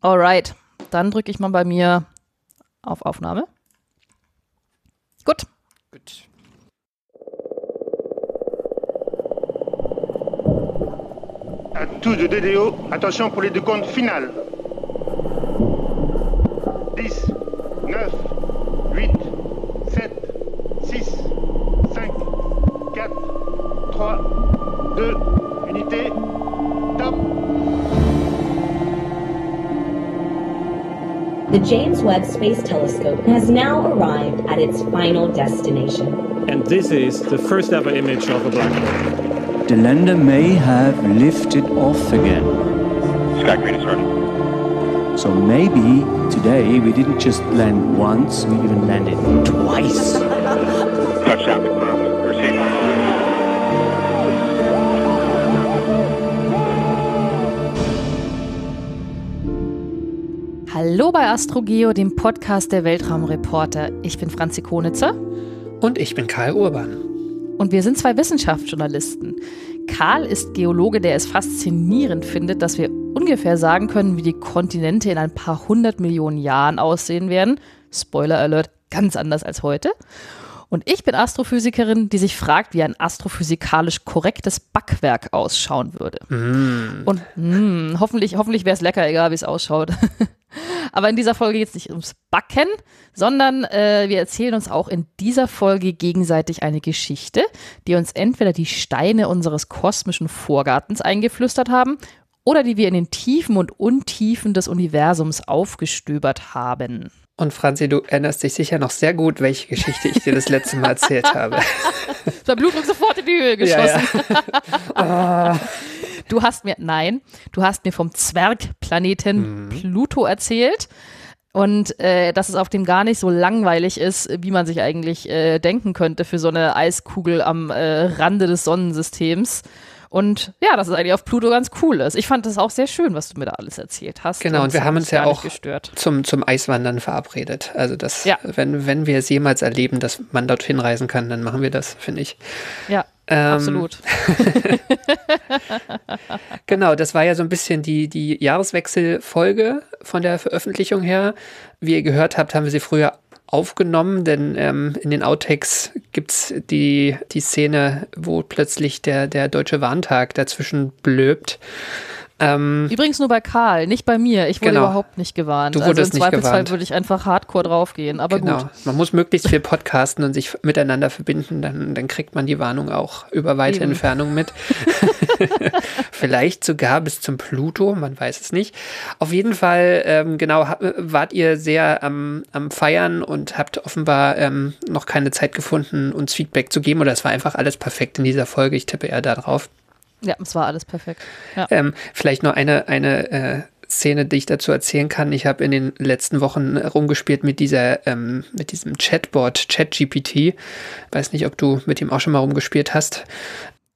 Alright, dann drücke ich mal bei mir auf Aufnahme. Gut. Gut. À tous de DDO, attention pour les deux comptes finales. 10, 9, 8, 7, 6, 5, 4, 3, 2, unité, The James Webb Space Telescope has now arrived at its final destination. And this is the first ever image of a black hole. The lander may have lifted off again. Sky Green is running. So maybe today we didn't just land once, we even landed twice. Touchdown Hallo bei AstroGeo, dem Podcast der Weltraumreporter. Ich bin Franzi Konitzer Und ich bin Karl Urban. und wir sind zwei Wissenschaftsjournalisten. Karl ist Geologe, der es faszinierend findet, dass wir ungefähr sagen können, wie die Kontinente in ein paar hundert Millionen Jahren aussehen werden. Spoiler Alert, ganz anders als heute. Und ich bin Astrophysikerin, die sich fragt, wie ein astrophysikalisch korrektes Backwerk ausschauen würde. Und mh, hoffentlich, hoffentlich wäre es lecker, egal wie es ausschaut. Aber in dieser Folge geht es nicht ums Backen, sondern äh, wir erzählen uns auch in dieser Folge gegenseitig eine Geschichte, die uns entweder die Steine unseres kosmischen Vorgartens eingeflüstert haben oder die wir in den Tiefen und Untiefen des Universums aufgestöbert haben. Und Franzi, du erinnerst dich sicher noch sehr gut, welche Geschichte ich dir das letzte Mal erzählt habe. Der Blutdruck sofort in die Höhe geschossen. Ja, ja. Du hast mir, nein, du hast mir vom Zwergplaneten Pluto erzählt. Und äh, dass es auf dem gar nicht so langweilig ist, wie man sich eigentlich äh, denken könnte für so eine Eiskugel am äh, Rande des Sonnensystems. Und ja, dass es eigentlich auf Pluto ganz cool ist. Ich fand das auch sehr schön, was du mir da alles erzählt hast. Genau, und wir es hat haben uns ja auch gestört. zum, zum Eiswandern verabredet. Also das, Ja. wenn, wenn wir es jemals erleben, dass man dorthin reisen kann, dann machen wir das, finde ich. Ja, Ähm, absolut. Genau, das war ja so ein bisschen die, die Jahreswechselfolge von der Veröffentlichung her. Wie ihr gehört habt, haben wir sie früher aufgenommen, denn ähm, in den Outtakes gibt's die, die Szene, wo plötzlich der, der Deutsche Warntag dazwischen blöbt. Ähm, Übrigens nur bei Karl, nicht bei mir. Ich wurde Genau. überhaupt nicht gewarnt. Du also wurdest im nicht Zweifelsfall gewarnt. würde ich einfach hardcore draufgehen. Aber genau. gut. Man muss möglichst viel podcasten und sich miteinander verbinden, dann, dann kriegt man die Warnung auch über weite Eben. Entfernung mit. Vielleicht sogar bis zum Pluto, man weiß es nicht. Auf jeden Fall, ähm, genau, wart ihr sehr am, am Feiern und habt offenbar ähm, noch keine Zeit gefunden, uns Feedback zu geben. Oder es war einfach alles perfekt in dieser Folge. Ich tippe eher da drauf. Ja, es war alles perfekt. Ja. Ähm, vielleicht noch eine, eine äh, Szene, die ich dazu erzählen kann. Ich habe in den letzten Wochen rumgespielt mit dieser, ähm, mit diesem Chatbot, ChatGPT. Weiß nicht, ob du mit ihm auch schon mal rumgespielt hast.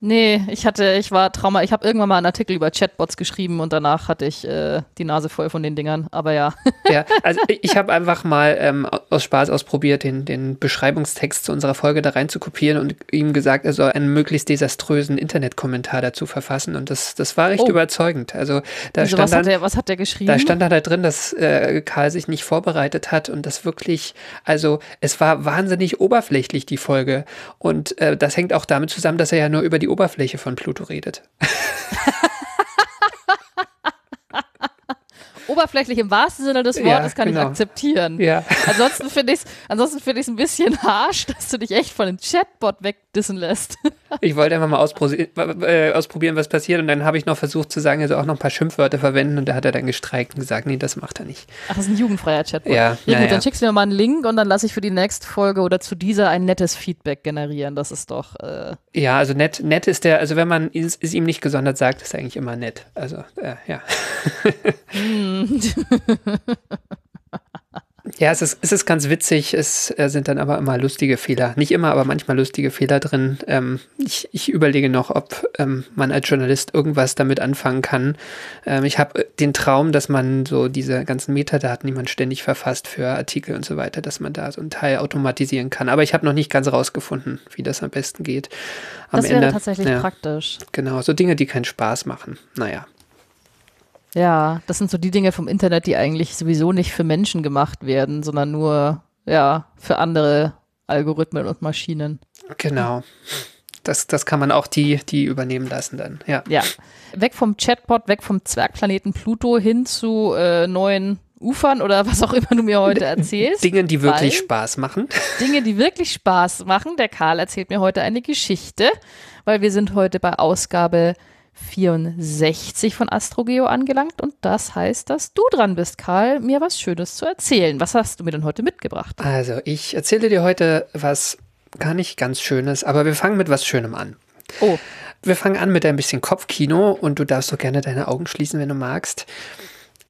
Nee, ich hatte, ich war Trauma, ich habe irgendwann mal einen Artikel über Chatbots geschrieben und danach hatte ich äh, die Nase voll von den Dingern. Aber ja. Ja, also ich habe einfach mal ähm, aus Spaß ausprobiert, den, den Beschreibungstext zu unserer Folge da rein zu kopieren und ihm gesagt, er soll einen möglichst desaströsen Internetkommentar dazu verfassen. Und das, das war recht Oh. überzeugend. Also da Also, stand was, hat der, was hat der geschrieben? Da stand dann da drin, dass äh, Karl sich nicht vorbereitet hat und das wirklich, also es war wahnsinnig oberflächlich, die Folge. Und äh, das hängt auch damit zusammen, dass er ja nur über die Oberfläche von Pluto redet. Oberflächlich im wahrsten Sinne des Ja, Wortes kann ich genau. akzeptieren. Ja. Ansonsten finde ich es ansonsten finde ich es ein bisschen harsch, dass du dich echt von dem Chatbot wegdissen lässt. Ich wollte einfach mal äh, ausprobieren, was passiert. Und dann habe ich noch versucht zu sagen, er soll auch noch ein paar Schimpfwörter verwenden. Und da hat er dann gestreikt und gesagt, nee, das macht er nicht. Ach, das ist ein jugendfreier Chatbot. Ja, ja gut, ja. dann schickst du mir mal einen Link und dann lasse ich für die nächste Folge oder zu dieser ein nettes Feedback generieren. Das ist doch. Äh, Ja, also nett, nett ist der, also wenn man es, es ihm nicht gesondert sagt, ist er eigentlich immer nett. Also, äh, ja. Ja, es ist, es ist ganz witzig. Es äh, sind dann aber immer lustige Fehler. Nicht immer, aber manchmal lustige Fehler drin. Ähm, ich, ich überlege noch, ob ähm, man als Journalist irgendwas damit anfangen kann. Ähm, ich habe den Traum, dass man so diese ganzen Metadaten, die man ständig verfasst für Artikel und so weiter, dass man da so einen Teil automatisieren kann. Aber ich habe noch nicht ganz rausgefunden, wie das am besten geht. Am das wäre tatsächlich ja, praktisch. Genau, so Dinge, die keinen Spaß machen. Naja. Ja, das sind so die Dinge vom Internet, die eigentlich sowieso nicht für Menschen gemacht werden, sondern nur, ja, für andere Algorithmen und Maschinen. Genau. Das, das kann man auch die, die übernehmen lassen dann, ja. Ja. Weg vom Chatbot, weg vom Zwergplaneten Pluto hin zu äh, neuen Ufern oder was auch immer du mir heute erzählst. Dingen, die wirklich Spaß machen. Dinge, die wirklich Spaß machen. Der Karl erzählt mir heute eine Geschichte, weil wir sind heute bei Ausgabe 64 von AstroGeo angelangt und das heißt, dass du dran bist, Karl, mir was Schönes zu erzählen. Was hast du mir denn heute mitgebracht? Also, ich erzähle dir heute was gar nicht ganz Schönes, aber wir fangen mit was Schönem an. Oh, Wir fangen an mit ein bisschen Kopfkino und du darfst so gerne deine Augen schließen, wenn du magst.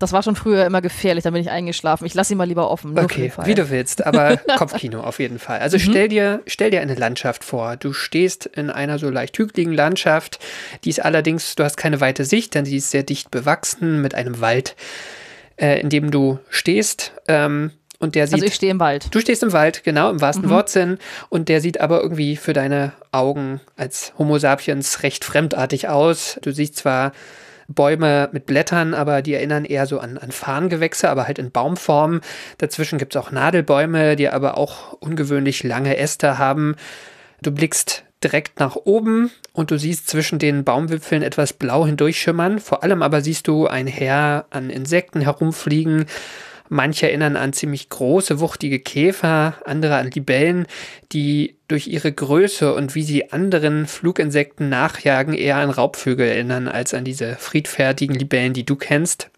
Das war schon früher immer gefährlich, da bin ich eingeschlafen. Ich lasse sie mal lieber offen. Okay, wie du willst, aber Kopfkino auf jeden Fall. Also stell dir, stell dir eine Landschaft vor. Du stehst in einer so leicht hügeligen Landschaft, die ist allerdings, du hast keine weite Sicht, denn sie ist sehr dicht bewachsen mit einem Wald, äh, in dem du stehst. Ähm, und der sieht. Also ich stehe im Wald. Du stehst im Wald, genau, im wahrsten Wortsinn. Und der sieht aber irgendwie für deine Augen als Homo sapiens recht fremdartig aus. Du siehst zwar Bäume mit Blättern, aber die erinnern eher so an, an Farngewächse, aber halt in Baumform. Dazwischen gibt es auch Nadelbäume, die aber auch ungewöhnlich lange Äste haben. Du blickst direkt nach oben und du siehst zwischen den Baumwipfeln etwas blau hindurchschimmern. Vor allem aber siehst du ein Heer an Insekten herumfliegen. Manche erinnern an ziemlich große, wuchtige Käfer, andere an Libellen, die durch ihre Größe und wie sie anderen Fluginsekten nachjagen, eher an Raubvögel erinnern als an diese friedfertigen Libellen, die du kennst.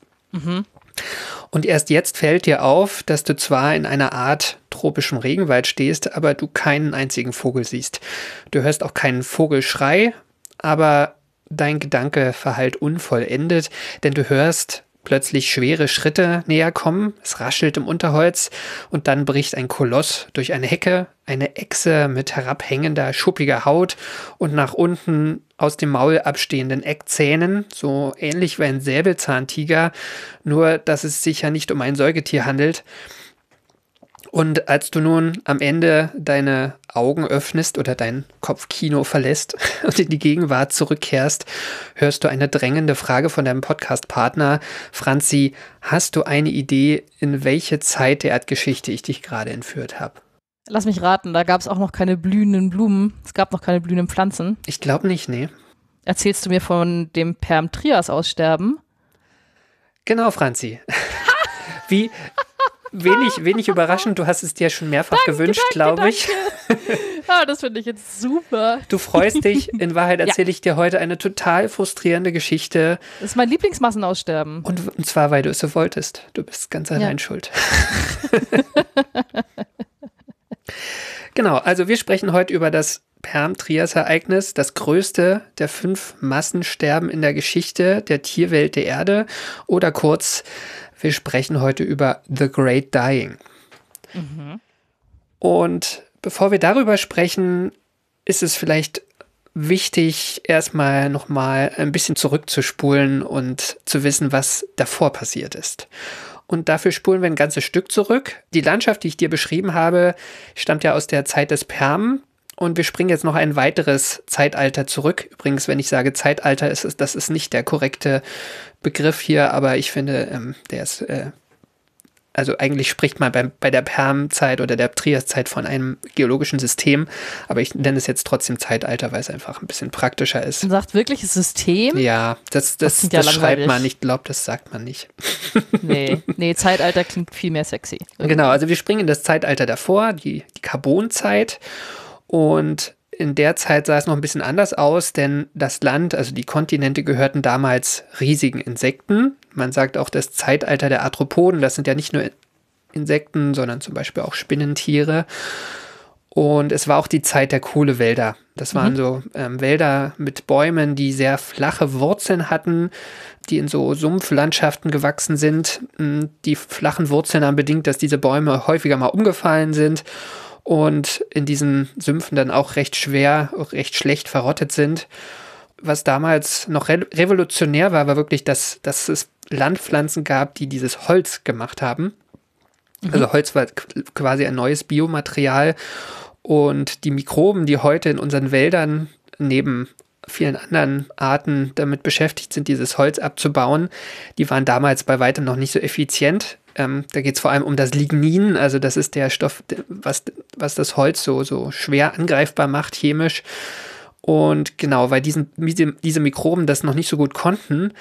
Und erst jetzt fällt dir auf, dass du zwar in einer Art tropischem Regenwald stehst, aber du keinen einzigen Vogel siehst. Du hörst auch keinen Vogelschrei, aber dein Gedanke verhallt unvollendet, denn du hörst plötzlich schwere Schritte näher kommen, es raschelt im Unterholz und dann bricht ein Koloss durch eine Hecke, eine Echse mit herabhängender, schuppiger Haut und nach unten aus dem Maul abstehenden Eckzähnen, so ähnlich wie ein Säbelzahntiger, nur dass es sich ja nicht um ein Säugetier handelt. Und als du nun am Ende deine Augen öffnest oder dein Kopfkino verlässt und in die Gegenwart zurückkehrst, hörst du eine drängende Frage von deinem Podcast-Partner. Franzi, hast du eine Idee, in welche Zeit der Erdgeschichte ich dich gerade entführt habe? Lass mich raten, da gab es auch noch keine blühenden Blumen. Es gab noch keine blühenden Pflanzen. Ich glaube nicht, nee. Erzählst du mir von dem Perm-Trias-Aussterben? Genau, Franzi. Wie wenig, wenig überraschend, du hast es dir schon mehrfach gewünscht, glaube ich. Ah, das finde ich jetzt super. Du freust dich. In Wahrheit erzähle ich dir heute eine total frustrierende Geschichte. Das ist mein Lieblingsmassenaussterben. Und, und zwar, weil du es so wolltest. Du bist ganz allein schuld. genau, also wir sprechen heute über das Perm-Trias-Ereignis, das größte der fünf Massensterben in der Geschichte der Tierwelt der Erde. Oder kurz, wir sprechen heute über The Great Dying. Und bevor wir darüber sprechen, ist es vielleicht wichtig, erstmal nochmal ein bisschen zurückzuspulen und zu wissen, was davor passiert ist. Und dafür spulen wir ein ganzes Stück zurück. Die Landschaft, die ich dir beschrieben habe, stammt ja aus der Zeit des Perm. Und wir springen jetzt noch ein weiteres Zeitalter zurück. Übrigens, wenn ich sage Zeitalter, ist es, das ist nicht der korrekte Begriff hier, aber ich finde, ähm, der ist, äh, also eigentlich spricht man beim, bei der Permzeit oder der Triaszeit von einem geologischen System, aber ich nenne es jetzt trotzdem Zeitalter, weil es einfach ein bisschen praktischer ist. Man sagt wirkliches System? Ja, das, das, klingt ja das schreibt man. Ich glaube, das sagt man nicht. Nee, nee, Zeitalter klingt viel mehr sexy. Genau, also wir springen in das Zeitalter davor, die, die Carbonzeit. Und in der Zeit sah es noch ein bisschen anders aus, denn das Land, also die Kontinente gehörten damals riesigen Insekten. Man sagt auch das Zeitalter der Arthropoden, das sind ja nicht nur Insekten, sondern zum Beispiel auch Spinnentiere. Und es war auch die Zeit der Kohlewälder. Das waren so ähm, Wälder mit Bäumen, die sehr flache Wurzeln hatten, die in so Sumpflandschaften gewachsen sind. Mm, Die flachen Wurzeln haben bedingt, dass diese Bäume häufiger mal umgefallen sind und in diesen Sümpfen dann auch recht schwer, recht schlecht verrottet sind. Was damals noch re revolutionär war, war wirklich, dass, dass es Landpflanzen gab, die dieses Holz gemacht haben. Also Holz war qu- quasi ein neues Biomaterial und die Mikroben, die heute in unseren Wäldern neben vielen anderen Arten damit beschäftigt sind, dieses Holz abzubauen. Die waren damals bei weitem noch nicht so effizient. Ähm, da geht es vor allem um das Lignin, also das ist der Stoff, was, was das Holz so, so schwer angreifbar macht, chemisch. Und genau, weil diesen, diese Mikroben das noch nicht so gut konnten,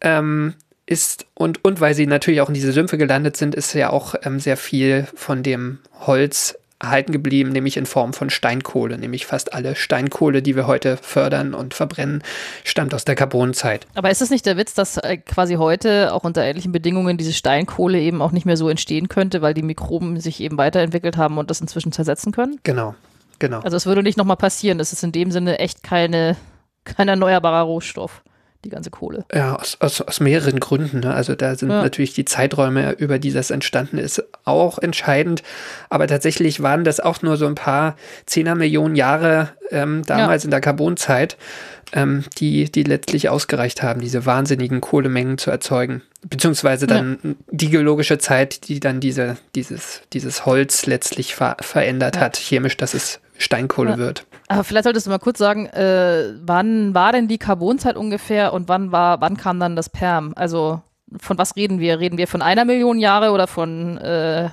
ähm, ist und, und weil sie natürlich auch in diese Sümpfe gelandet sind, ist ja auch ähm, sehr viel von dem Holz erhalten geblieben, nämlich in Form von Steinkohle. Nämlich fast alle Steinkohle, die wir heute fördern und verbrennen, stammt aus der Carbonzeit. Aber ist es nicht der Witz, dass äh, quasi heute auch unter ähnlichen Bedingungen diese Steinkohle eben auch nicht mehr so entstehen könnte, weil die Mikroben sich eben weiterentwickelt haben und das inzwischen zersetzen können? Genau, genau. Also es würde nicht nochmal passieren. Es ist in dem Sinne echt keine, kein erneuerbarer Rohstoff die ganze Kohle. Ja, aus, aus, aus mehreren Gründen. Ne? Also da sind ja. natürlich die Zeiträume, über die das entstanden ist, auch entscheidend. Aber tatsächlich waren das auch nur so ein paar Zehner Millionen Jahre ähm, damals ja. in der Carbonzeit, ähm, die, die letztlich ausgereicht haben, diese wahnsinnigen Kohlemengen zu erzeugen. Beziehungsweise dann ja. die geologische Zeit, die dann diese, dieses, dieses Holz letztlich ver verändert hat, chemisch, dass es Steinkohle wird. Aber vielleicht solltest du mal kurz sagen, äh, wann war denn die Carbonzeit ungefähr und wann war, wann kam dann das Perm? Also von was reden wir? Reden wir von einer Million Jahre oder von äh,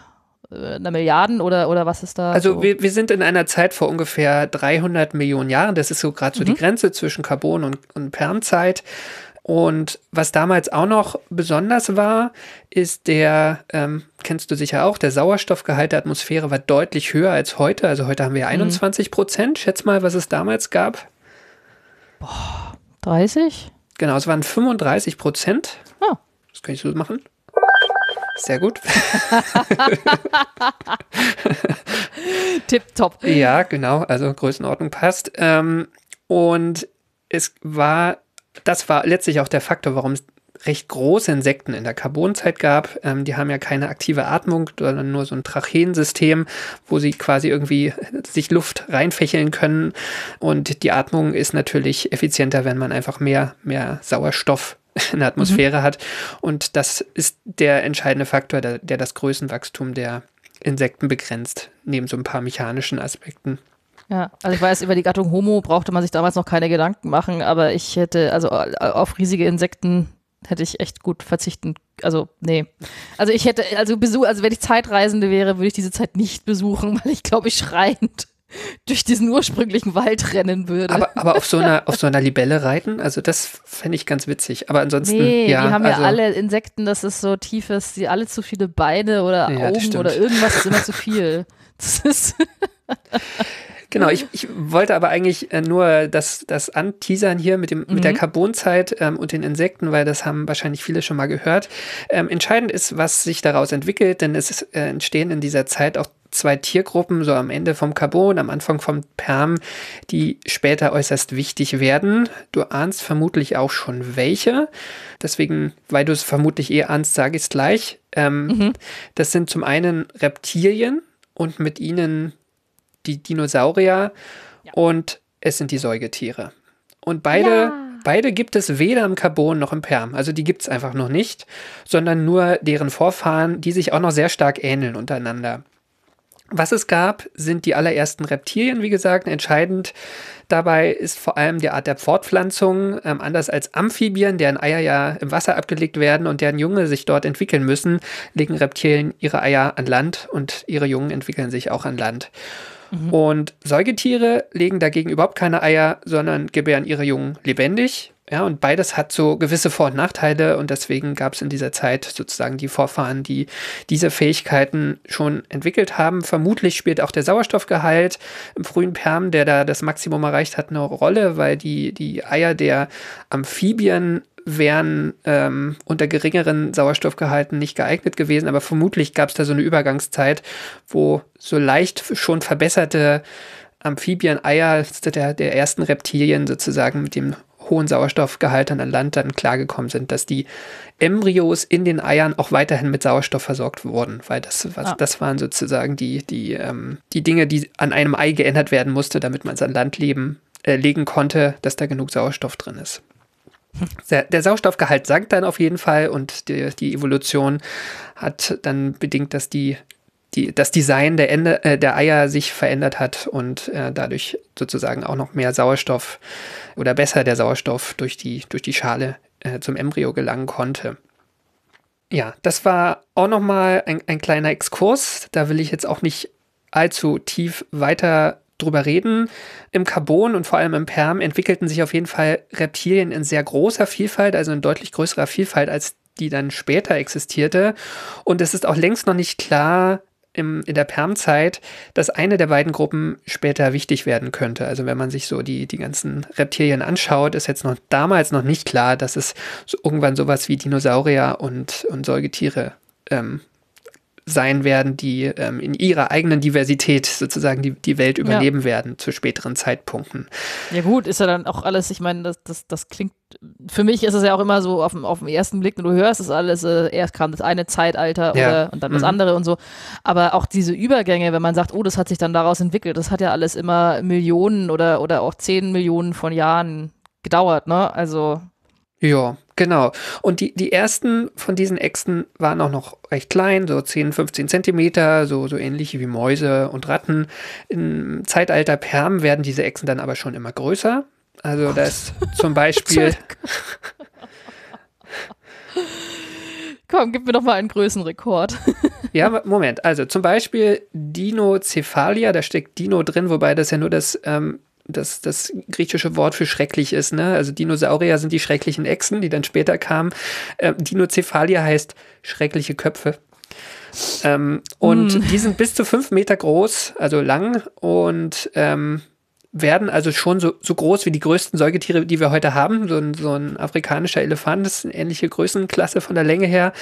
einer Milliarden oder, oder was ist da? Also so? wir, wir sind in einer Zeit vor ungefähr 300 Millionen Jahren. Das ist so gerade so mhm. die Grenze zwischen Carbon- und, und Permzeit. Und was damals auch noch besonders war, ist der, ähm, kennst du sicher auch, der Sauerstoffgehalt der Atmosphäre war deutlich höher als heute. Also heute haben wir 21 mhm. Prozent. Schätz mal, was es damals gab. Boah, 30? Genau, es waren 35 Prozent. Oh. Das kann ich so machen. Sehr gut. Tipptopp. Ja, genau. Also Größenordnung passt. Ähm, und es war das war letztlich auch der Faktor, warum es recht große Insekten in der Carbonzeit gab. Ähm, die haben ja keine aktive Atmung, sondern nur so ein Tracheensystem, wo sie quasi irgendwie sich Luft reinfächeln können. Und die Atmung ist natürlich effizienter, wenn man einfach mehr, mehr Sauerstoff in der Atmosphäre mhm. hat. Und das ist der entscheidende Faktor, der, der das Größenwachstum der Insekten begrenzt, neben so ein paar mechanischen Aspekten. Ja, also ich weiß, über die Gattung Homo brauchte man sich damals noch keine Gedanken machen, aber ich hätte, also auf riesige Insekten hätte ich echt gut verzichten. Also, nee. Also ich hätte, also Besuch, also wenn ich Zeitreisende wäre, würde ich diese Zeit nicht besuchen, weil ich glaube, ich schreiend durch diesen ursprünglichen Wald rennen würde. Aber, aber auf, so einer, auf so einer Libelle reiten, also das fände ich ganz witzig. Aber ansonsten. Nee, ja, die haben also, ja alle Insekten, das ist so tiefes, die alle zu viele Beine oder ja, Augen oder irgendwas ist immer zu viel. Das ist. Genau, ich, ich wollte aber eigentlich äh, nur das, das anteasern hier mit, dem, mhm. mit der mhm. Carbonzeit ähm, und den Insekten, weil das haben wahrscheinlich viele schon mal gehört. Ähm, entscheidend ist, was sich daraus entwickelt, denn es äh, entstehen in dieser Zeit auch zwei Tiergruppen, so am Ende vom Carbon, am Anfang vom Perm, die später äußerst wichtig werden. Du ahnst vermutlich auch schon welche. Deswegen, weil du es vermutlich eh ahnst, sage ich es gleich. Ähm, mhm. Das sind zum einen Reptilien und mit ihnen die Dinosaurier ja. und es sind die Säugetiere. Und beide, ja. beide gibt es weder im Carbon noch im Perm. Also die gibt es einfach noch nicht, sondern nur deren Vorfahren, die sich auch noch sehr stark ähneln untereinander. Was es gab, sind die allerersten Reptilien, wie gesagt. Entscheidend dabei ist vor allem die Art der Fortpflanzung. Ähm, anders als Amphibien, deren Eier ja im Wasser abgelegt werden und deren Junge sich dort entwickeln müssen, legen Reptilien ihre Eier an Land und ihre Jungen entwickeln sich auch an Land. Mhm. Und Säugetiere legen dagegen überhaupt keine Eier, sondern gebären ihre Jungen lebendig. Ja, und beides hat so gewisse Vor- und Nachteile und deswegen gab es in dieser Zeit sozusagen die Vorfahren, die diese Fähigkeiten schon entwickelt haben. Vermutlich spielt auch der Sauerstoffgehalt im frühen Perm, der da das Maximum erreicht hat, eine Rolle, weil die, die Eier der Amphibien wären ähm, unter geringeren Sauerstoffgehalten nicht geeignet gewesen, aber vermutlich gab es da so eine Übergangszeit, wo so leicht schon verbesserte Amphibien-Eier der, der ersten Reptilien sozusagen mit dem hohen Sauerstoffgehalt an Land dann klargekommen sind, dass die Embryos in den Eiern auch weiterhin mit Sauerstoff versorgt wurden, weil das, was, ah. das waren sozusagen die, die, ähm, die Dinge, die an einem Ei geändert werden musste, damit man es an Land leben, äh, legen konnte, dass da genug Sauerstoff drin ist. Der, Sauerstoffgehalt sank dann auf jeden Fall und die, die, Evolution hat dann bedingt, dass die die, das Design der, Ende, äh, der Eier sich verändert hat und äh, dadurch sozusagen auch noch mehr Sauerstoff oder besser der Sauerstoff durch die, durch die Schale äh, zum Embryo gelangen konnte. Ja, das war auch nochmal ein, ein kleiner Exkurs. Da will ich jetzt auch nicht allzu tief weiter drüber reden. Im Carbon und vor allem im Perm entwickelten sich auf jeden Fall Reptilien in sehr großer Vielfalt, also in deutlich größerer Vielfalt, als die dann später existierte. Und es ist auch längst noch nicht klar, im, in der Permzeit, dass eine der beiden Gruppen später wichtig werden könnte. Also wenn man sich so die, die ganzen Reptilien anschaut, ist jetzt noch damals noch nicht klar, dass es so irgendwann sowas wie Dinosaurier und, und Säugetiere ähm, sein werden, die ähm, in ihrer eigenen Diversität sozusagen die, die Welt überleben ja. werden zu späteren Zeitpunkten. Ja gut, ist ja dann auch alles, ich meine, das, das, das klingt, für mich ist es ja auch immer so auf, auf den ersten Blick, wenn du hörst, ist alles, äh, erst kam das eine Zeitalter ja. oder, und dann das mhm. andere und so. Aber auch diese Übergänge, wenn man sagt, oh, das hat sich dann daraus entwickelt, das hat ja alles immer Millionen oder, oder auch zehn Millionen von Jahren gedauert, ne? Also ja, genau. Und die, die ersten von diesen Echsen waren auch noch recht klein, so 10, 15 Zentimeter, so, so ähnlich wie Mäuse und Ratten. Im Zeitalter Perm werden diese Echsen dann aber schon immer größer. Also das zum Beispiel. Komm, gib mir doch mal einen Größenrekord. ja, Moment. Also zum Beispiel Dinocephalia, da steckt Dino drin, wobei das ja nur das ähm, das, das griechische Wort für schrecklich ist. Ne? Also Dinosaurier sind die schrecklichen Echsen, die dann später kamen. Ähm, Dinocephalia heißt schreckliche Köpfe. Ähm, und mm. die sind bis zu fünf Meter groß, also lang und ähm, werden also schon so, so groß wie die größten Säugetiere, die wir heute haben. So ein, so ein afrikanischer Elefant ist eine ähnliche Größenklasse von der Länge her.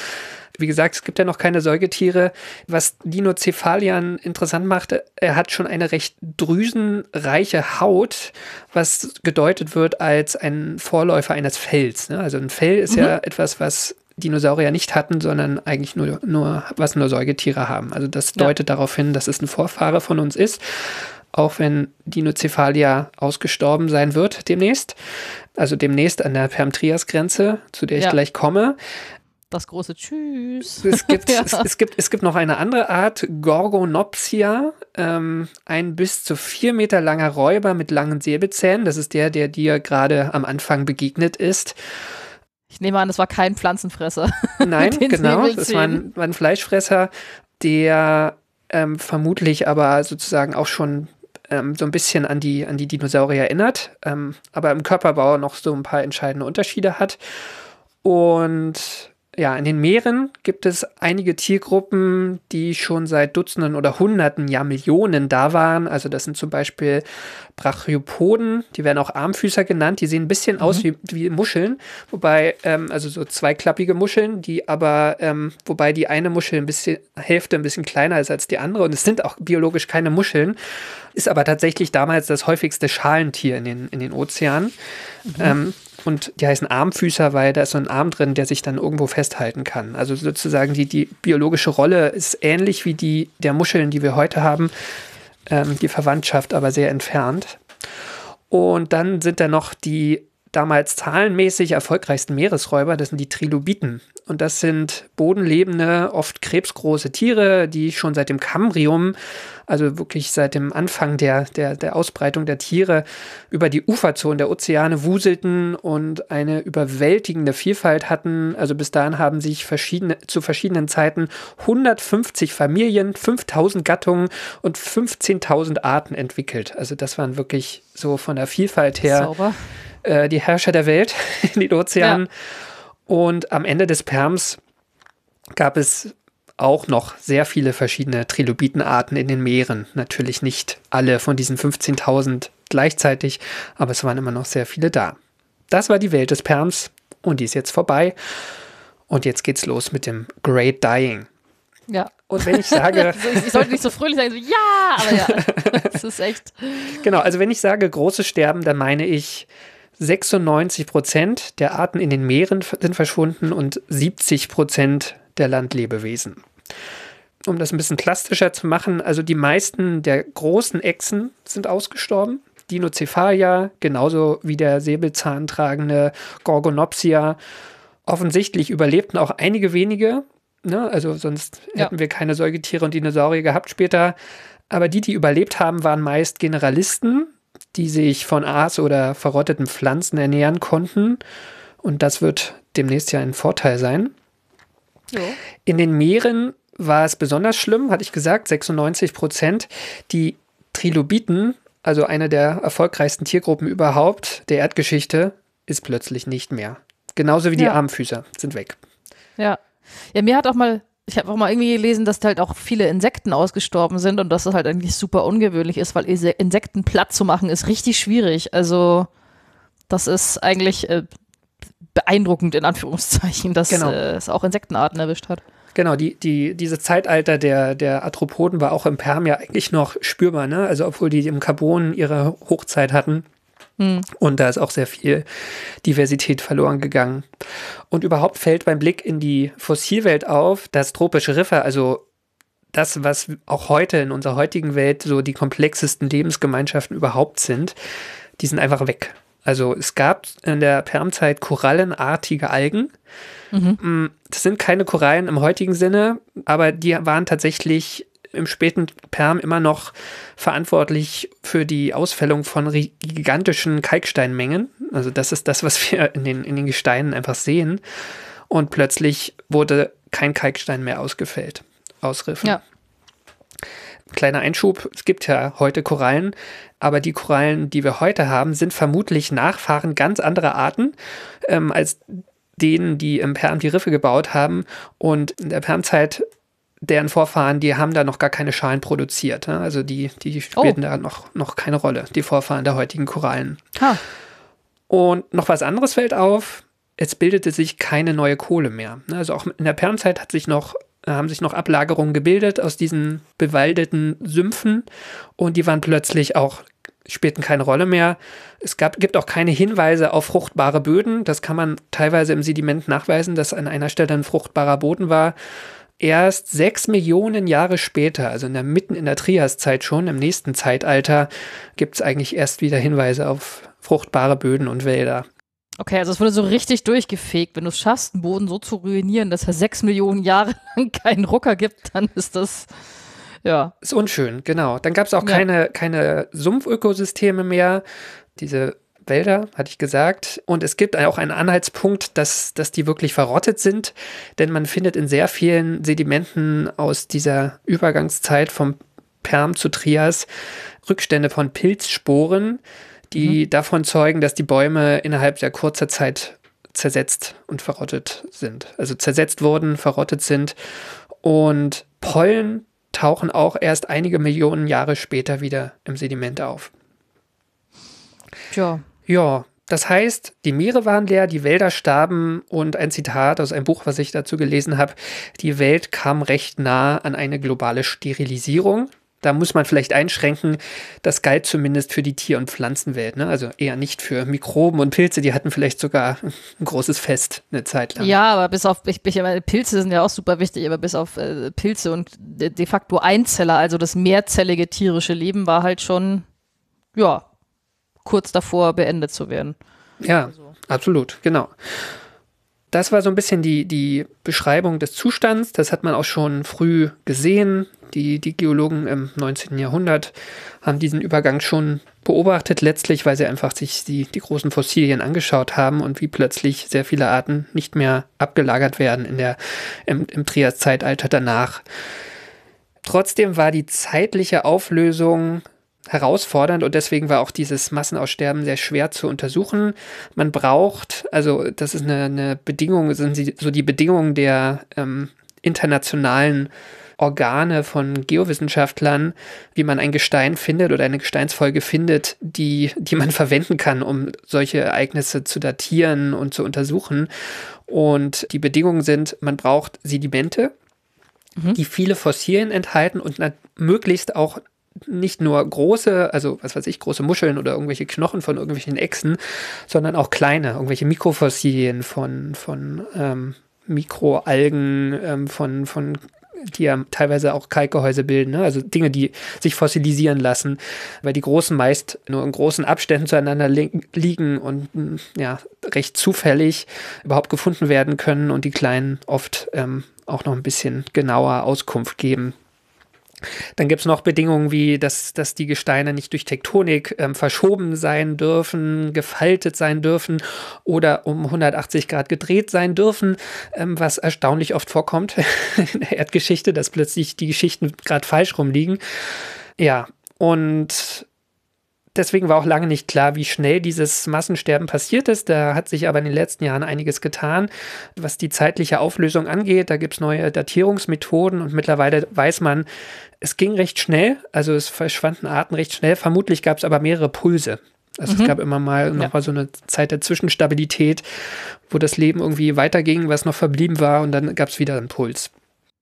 Wie gesagt, es gibt ja noch keine Säugetiere. Was Dinocephalian interessant macht, er hat schon eine recht drüsenreiche Haut, was gedeutet wird als ein Vorläufer eines Fells. Ne? Also ein Fell ist mhm. ja etwas, was Dinosaurier nicht hatten, sondern eigentlich nur, nur was nur Säugetiere haben. Also das deutet ja. darauf hin, dass es ein Vorfahre von uns ist auch wenn Dinocephalia ausgestorben sein wird demnächst. Also demnächst an der Perm-Trias-Grenze, zu der ich ja. gleich komme. Das große Tschüss. Es gibt, ja. es, es, gibt, es gibt noch eine andere Art, Gorgonopsia, ähm, ein bis zu vier Meter langer Räuber mit langen Säbelzähnen. Das ist der, der dir gerade am Anfang begegnet ist. Ich nehme an, das war kein Pflanzenfresser. Nein, genau. Das war ein, war ein Fleischfresser, der ähm, vermutlich aber sozusagen auch schon ähm, so ein bisschen an die, an die Dinosaurier erinnert, ähm, aber im Körperbau noch so ein paar entscheidende Unterschiede hat. Und ja, in den Meeren gibt es einige Tiergruppen, die schon seit Dutzenden oder Hunderten, ja Millionen da waren. Also das sind zum Beispiel Brachiopoden, die werden auch Armfüßer genannt. Die sehen ein bisschen mhm. aus wie, wie Muscheln, wobei, ähm, also so zweiklappige Muscheln, die aber, ähm, wobei die eine Muschel ein bisschen, Hälfte ein bisschen kleiner ist als die andere. Und es sind auch biologisch keine Muscheln, ist aber tatsächlich damals das häufigste Schalentier in den, in den Ozeanen. Mhm. Ähm, und die heißen Armfüßer, weil da ist so ein Arm drin, der sich dann irgendwo festhalten kann. Also sozusagen die, die biologische Rolle ist ähnlich wie die der Muscheln, die wir heute haben. Ähm, die Verwandtschaft aber sehr entfernt. Und dann sind da noch die damals zahlenmäßig erfolgreichsten Meeresräuber, das sind die Trilobiten. Und das sind bodenlebende, oft krebsgroße Tiere, die schon seit dem Kambrium, also wirklich seit dem Anfang der, der, der Ausbreitung der Tiere, über die Uferzonen der Ozeane wuselten und eine überwältigende Vielfalt hatten. Also bis dahin haben sich verschiedene, zu verschiedenen Zeiten 150 Familien, 5000 Gattungen und 15.000 Arten entwickelt. Also das waren wirklich so von der Vielfalt her. Äh, die Herrscher der Welt in den Ozeanen. Ja. Und am Ende des Perms gab es auch noch sehr viele verschiedene Trilobitenarten in den Meeren. Natürlich nicht alle von diesen 15.000 gleichzeitig, aber es waren immer noch sehr viele da. Das war die Welt des Perms und die ist jetzt vorbei. Und jetzt geht's los mit dem Great Dying. Ja. Und wenn ich sage. ich sollte nicht so fröhlich sagen, so ja, aber ja, das ist echt. Genau, also wenn ich sage großes Sterben, dann meine ich 96 Prozent der Arten in den Meeren sind verschwunden und 70 Prozent der Landlebewesen. Um das ein bisschen plastischer zu machen, also die meisten der großen Echsen sind ausgestorben. Dinocephalia, genauso wie der säbelzahntragende Gorgonopsia. Offensichtlich überlebten auch einige wenige, Ne? Also sonst Ja. hätten wir keine Säugetiere und Dinosaurier gehabt später. Aber die, die überlebt haben, waren meist Generalisten, die sich von Aas oder verrotteten Pflanzen ernähren konnten. Und das wird demnächst ja ein Vorteil sein. In den Meeren war es besonders schlimm, hatte ich gesagt, 96 Prozent. Die Trilobiten, also eine der erfolgreichsten Tiergruppen überhaupt der Erdgeschichte, ist plötzlich nicht mehr. Genauso wie die Ja. Armfüßer sind weg. Ja. Ja, mir hat auch mal, ich habe auch mal irgendwie gelesen, dass halt auch viele Insekten ausgestorben sind und dass das halt eigentlich super ungewöhnlich ist, weil Insekten platt zu machen ist richtig schwierig. Also das ist eigentlich äh, beeindruckend in Anführungszeichen, dass Genau. äh, es auch Insektenarten erwischt hat. Genau, die, die, dieses Zeitalter der, der Arthropoden war auch im Perm ja eigentlich noch spürbar, ne? Also obwohl die im Carbon ihre Hochzeit hatten. Und da ist auch sehr viel Diversität verloren gegangen. Und überhaupt fällt beim Blick in die Fossilwelt auf, dass tropische Riffe, also das, was auch heute in unserer heutigen Welt so die komplexesten Lebensgemeinschaften überhaupt sind, die sind einfach weg. Also es gab in der Permzeit korallenartige Algen. Mm, Das sind keine Korallen im heutigen Sinne, aber die waren tatsächlich im späten Perm immer noch verantwortlich für die Ausfällung von gigantischen Kalksteinmengen. Also das ist das, was wir in den, in den Gesteinen einfach sehen. Und plötzlich wurde kein Kalkstein mehr ausgefällt aus Riffen. Ja. Kleiner Einschub, es gibt ja heute Korallen, aber die Korallen, die wir heute haben, sind vermutlich Nachfahren ganz anderer Arten ähm, als denen, die im Perm die Riffe gebaut haben. Und in der Permzeit, deren Vorfahren, die haben da noch gar keine Schalen produziert. Ne? Also die, die spielten da noch, noch keine Rolle, die Vorfahren der heutigen Korallen. Ha. Und noch was anderes fällt auf, es bildete sich keine neue Kohle mehr. Ne, Also auch in der Permzeit hat sich noch, äh, haben sich noch Ablagerungen gebildet aus diesen bewaldeten Sümpfen und die waren plötzlich auch, spielten keine Rolle mehr. Es gab, gibt auch keine Hinweise auf fruchtbare Böden. Das kann man teilweise im Sediment nachweisen, dass an einer Stelle ein fruchtbarer Boden war. Erst sechs Millionen Jahre später, also in der mitten in der Triaszeit schon, im nächsten Zeitalter, gibt es eigentlich erst wieder Hinweise auf fruchtbare Böden und Wälder. Okay, also es wurde so richtig durchgefegt. Wenn du es schaffst, einen Boden so zu ruinieren, dass er sechs Millionen Jahre lang keinen Rucker gibt, dann ist das, ja. Ist unschön, genau. Dann gab es auch Ja. keine, keine Sumpfökosysteme mehr. Diese Wälder, hatte ich gesagt. Und es gibt auch einen Anhaltspunkt, dass, dass die wirklich verrottet sind, denn man findet in sehr vielen Sedimenten aus dieser Übergangszeit vom Perm zu Trias Rückstände von Pilzsporen, die davon zeugen, dass die Bäume innerhalb sehr kurzer Zeit zersetzt und verrottet sind. Also zersetzt wurden, verrottet sind. Und Pollen tauchen auch erst einige Millionen Jahre später wieder im Sediment auf. Tja. Ja, das heißt, die Meere waren leer, die Wälder starben und ein Zitat aus einem Buch, was ich dazu gelesen habe, die Welt kam recht nah an eine globale Sterilisierung. Da muss man vielleicht einschränken, das galt zumindest für die Tier- und Pflanzenwelt, ne? also eher nicht für Mikroben und Pilze, die hatten vielleicht sogar ein großes Fest eine Zeit lang. Ja, aber bis auf, ich, ich meine, Pilze sind ja auch super wichtig, aber bis auf äh, Pilze und de, de facto Einzeller, also das mehrzellige tierische Leben war halt schon, ja, kurz davor beendet zu werden. Ja, absolut, genau. Das war so ein bisschen die, die Beschreibung des Zustands. Das hat man auch schon früh gesehen. Die, die Geologen im 19. Jahrhundert haben diesen Übergang schon beobachtet, letztlich, weil sie einfach sich die, die großen Fossilien angeschaut haben und wie plötzlich sehr viele Arten nicht mehr abgelagert werden in der, im, im Trias-Zeitalter danach. Trotzdem war die zeitliche Auflösung herausfordernd und deswegen war auch dieses Massenaussterben sehr schwer zu untersuchen. Man braucht, also das ist eine, eine Bedingung, sind so die Bedingungen der ähm, internationalen Organe von Geowissenschaftlern, wie man ein Gestein findet oder eine Gesteinsfolge findet, die, die man verwenden kann, um solche Ereignisse zu datieren und zu untersuchen. Und die Bedingungen sind, man braucht Sedimente, die viele Fossilien enthalten und möglichst auch nicht nur große, also was weiß ich, große Muscheln oder irgendwelche Knochen von irgendwelchen Echsen, sondern auch kleine, irgendwelche Mikrofossilien von, von ähm, Mikroalgen, ähm, von, von die ja teilweise auch Kalkgehäuse bilden, ne? also Dinge, die sich fossilisieren lassen, weil die großen meist nur in großen Abständen zueinander li liegen und mh, ja, recht zufällig überhaupt gefunden werden können und die kleinen oft ähm, auch noch ein bisschen genauer Auskunft geben. Dann gibt es noch Bedingungen wie, dass, dass die Gesteine nicht durch Tektonik ähm, verschoben sein dürfen, gefaltet sein dürfen oder um 180 Grad gedreht sein dürfen, ähm, was erstaunlich oft vorkommt in der Erdgeschichte, dass plötzlich die Geschichten gerade falsch rumliegen. Ja, und Deswegen war auch lange nicht klar, wie schnell dieses Massensterben passiert ist. Da hat sich aber in den letzten Jahren einiges getan, was die zeitliche Auflösung angeht. Da gibt es neue Datierungsmethoden und mittlerweile weiß man, es ging recht schnell. Also es verschwanden Arten recht schnell. Vermutlich gab es aber mehrere Pulse. Also mhm. es gab immer mal noch ja. mal so eine Zeit der Zwischenstabilität, wo das Leben irgendwie weiterging, was noch verblieben war und dann gab es wieder einen Puls.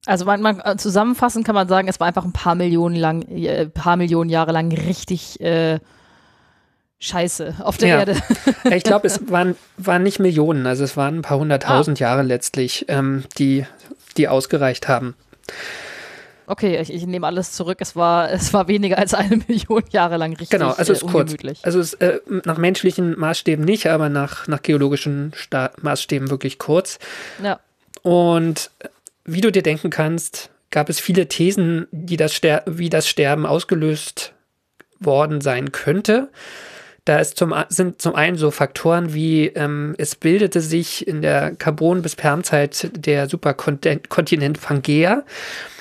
Also man, man, äh, zusammenfassend kann man sagen, es war einfach ein paar Millionen lang, äh, paar Millionen Jahre lang richtig äh, Scheiße auf der ja. Erde. ich glaube, es waren, waren nicht Millionen, also es waren ein paar hunderttausend ah. Jahre letztlich, ähm, die, die ausgereicht haben. Okay, ich, ich, nehme alles zurück. Es war, es war weniger als eine Million Jahre lang richtig Genau, also es ist kurz. Also es, äh, nach menschlichen Maßstäben nicht, aber nach, nach geologischen Sta Maßstäben wirklich kurz. Ja. Und wie du dir denken kannst, gab es viele Thesen, die das wie das Sterben ausgelöst worden sein könnte. Da ist zum, sind zum einen so Faktoren wie ähm, es bildete sich in der Carbon- bis Permzeit der Superkontinent Pangea.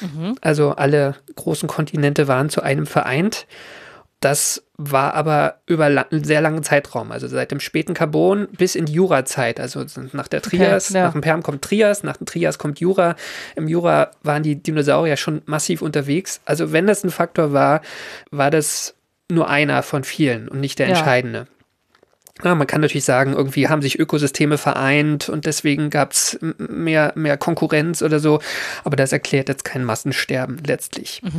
Mhm. Also alle großen Kontinente waren zu einem vereint. Das war aber über einen sehr langen Zeitraum, also seit dem späten Carbon bis in die Jurazeit. Also nach der Trias, okay, ja. nach dem Perm kommt Trias, nach dem Trias kommt Jura. Im Jura waren die Dinosaurier schon massiv unterwegs. Also wenn das ein Faktor war, war das nur einer von vielen und nicht der ja. entscheidende. Ja, man kann natürlich sagen, irgendwie haben sich Ökosysteme vereint und deswegen gab es mehr, mehr Konkurrenz oder so, aber das erklärt jetzt kein Massensterben letztlich. Mhm.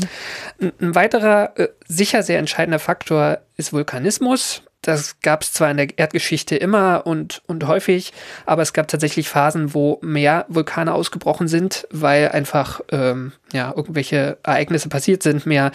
Ein, ein, weiterer äh, sicher sehr entscheidender Faktor ist Vulkanismus das gab es zwar in der Erdgeschichte immer und, und häufig, aber es gab tatsächlich Phasen, wo mehr Vulkane ausgebrochen sind, weil einfach ähm, ja, irgendwelche Ereignisse passiert sind, mehr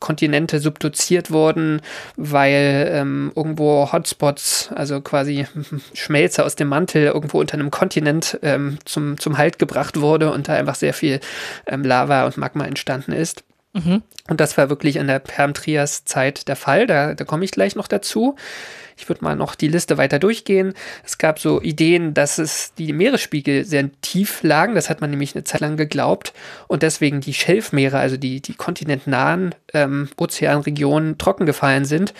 Kontinente subduziert wurden, weil ähm, irgendwo Hotspots, also quasi Schmelze aus dem Mantel irgendwo unter einem Kontinent ähm, zum, zum Halt gebracht wurde und da einfach sehr viel ähm, Lava und Magma entstanden ist. Mhm. Und das war wirklich in der Perm-Trias-Zeit der Fall. Da, da komme ich gleich noch dazu. Ich würde mal noch die Liste weiter durchgehen. Es gab so Ideen, dass es die Meeresspiegel sehr tief lagen. Das hat man nämlich eine Zeit lang geglaubt. Und deswegen die Schelfmeere, also die, die kontinentnahen ähm, Ozeanregionen, trocken gefallen sind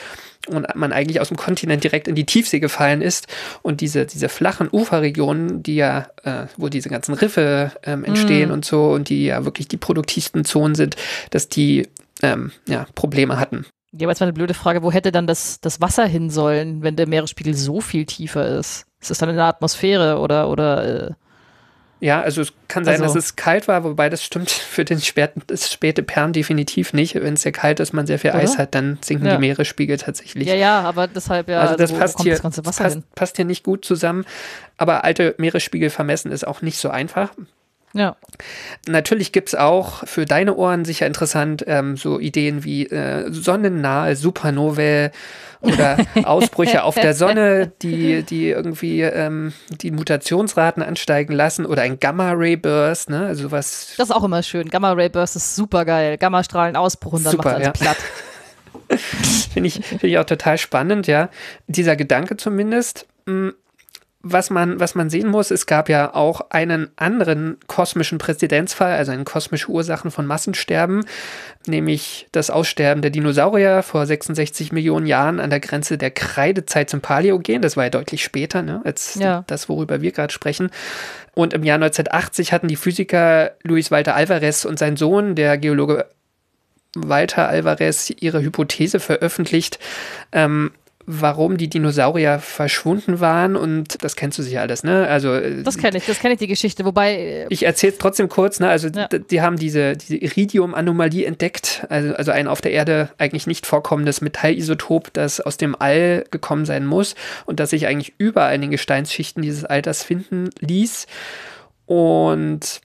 und man eigentlich aus dem Kontinent direkt in die Tiefsee gefallen ist und diese, diese flachen Uferregionen, die ja, äh, wo diese ganzen Riffe ähm, entstehen mm. und so und die ja wirklich die produktivsten Zonen sind, dass die ähm, ja, Probleme hatten. Ja, aber jetzt mal eine blöde Frage, wo hätte dann das, das Wasser hin sollen, wenn der Meeresspiegel so viel tiefer ist? Ist das dann in der Atmosphäre oder, oder äh ja, also es kann sein, also, dass es kalt war, wobei das stimmt für den späten, das späte Perm definitiv nicht. Wenn es sehr kalt ist, man sehr viel oder? Eis hat, dann sinken ja. die Meeresspiegel tatsächlich. Ja, ja, aber deshalb ja. Also das also passt hier, das passt, passt, hier nicht gut zusammen. Aber alte Meeresspiegel vermessen ist auch nicht so einfach. Ja. Natürlich gibt es auch für deine Ohren sicher interessant ähm, so Ideen wie äh, sonnennahe Supernovae oder Ausbrüche auf der Sonne, die, die irgendwie ähm, die Mutationsraten ansteigen lassen oder ein Gamma-Ray-Burst, ne? Also was. Das ist auch immer schön. Gamma-Ray-Burst ist super geil. Gammastrahlen-Ausbruch und dann super, macht alles ja. platt. Finde ich, find ich auch total spannend, ja. Dieser Gedanke zumindest. Mh, hm, was man, was man sehen muss, es gab ja auch einen anderen kosmischen Präzedenzfall, also eine kosmische Ursachen von Massensterben, nämlich das Aussterben der Dinosaurier vor 66 Millionen Jahren an der Grenze der Kreidezeit zum Paläogen. Das war ja deutlich später, ne, als ja. das, worüber wir gerade sprechen. Und im Jahr 1980 hatten die Physiker Luis Walter Alvarez und sein Sohn, der Geologe Walter Alvarez, ihre Hypothese veröffentlicht, ähm, warum die Dinosaurier verschwunden waren und das kennst du sicher alles, ne? Also äh, das kenne ich, das kenne ich die Geschichte, wobei äh, ich erzähle es trotzdem kurz, ne? Also ja. die haben diese, diese Iridium-Anomalie entdeckt, also, also ein auf der Erde eigentlich nicht vorkommendes Metallisotop, das aus dem All gekommen sein muss und das sich eigentlich überall in den Gesteinsschichten dieses Alters finden ließ. Und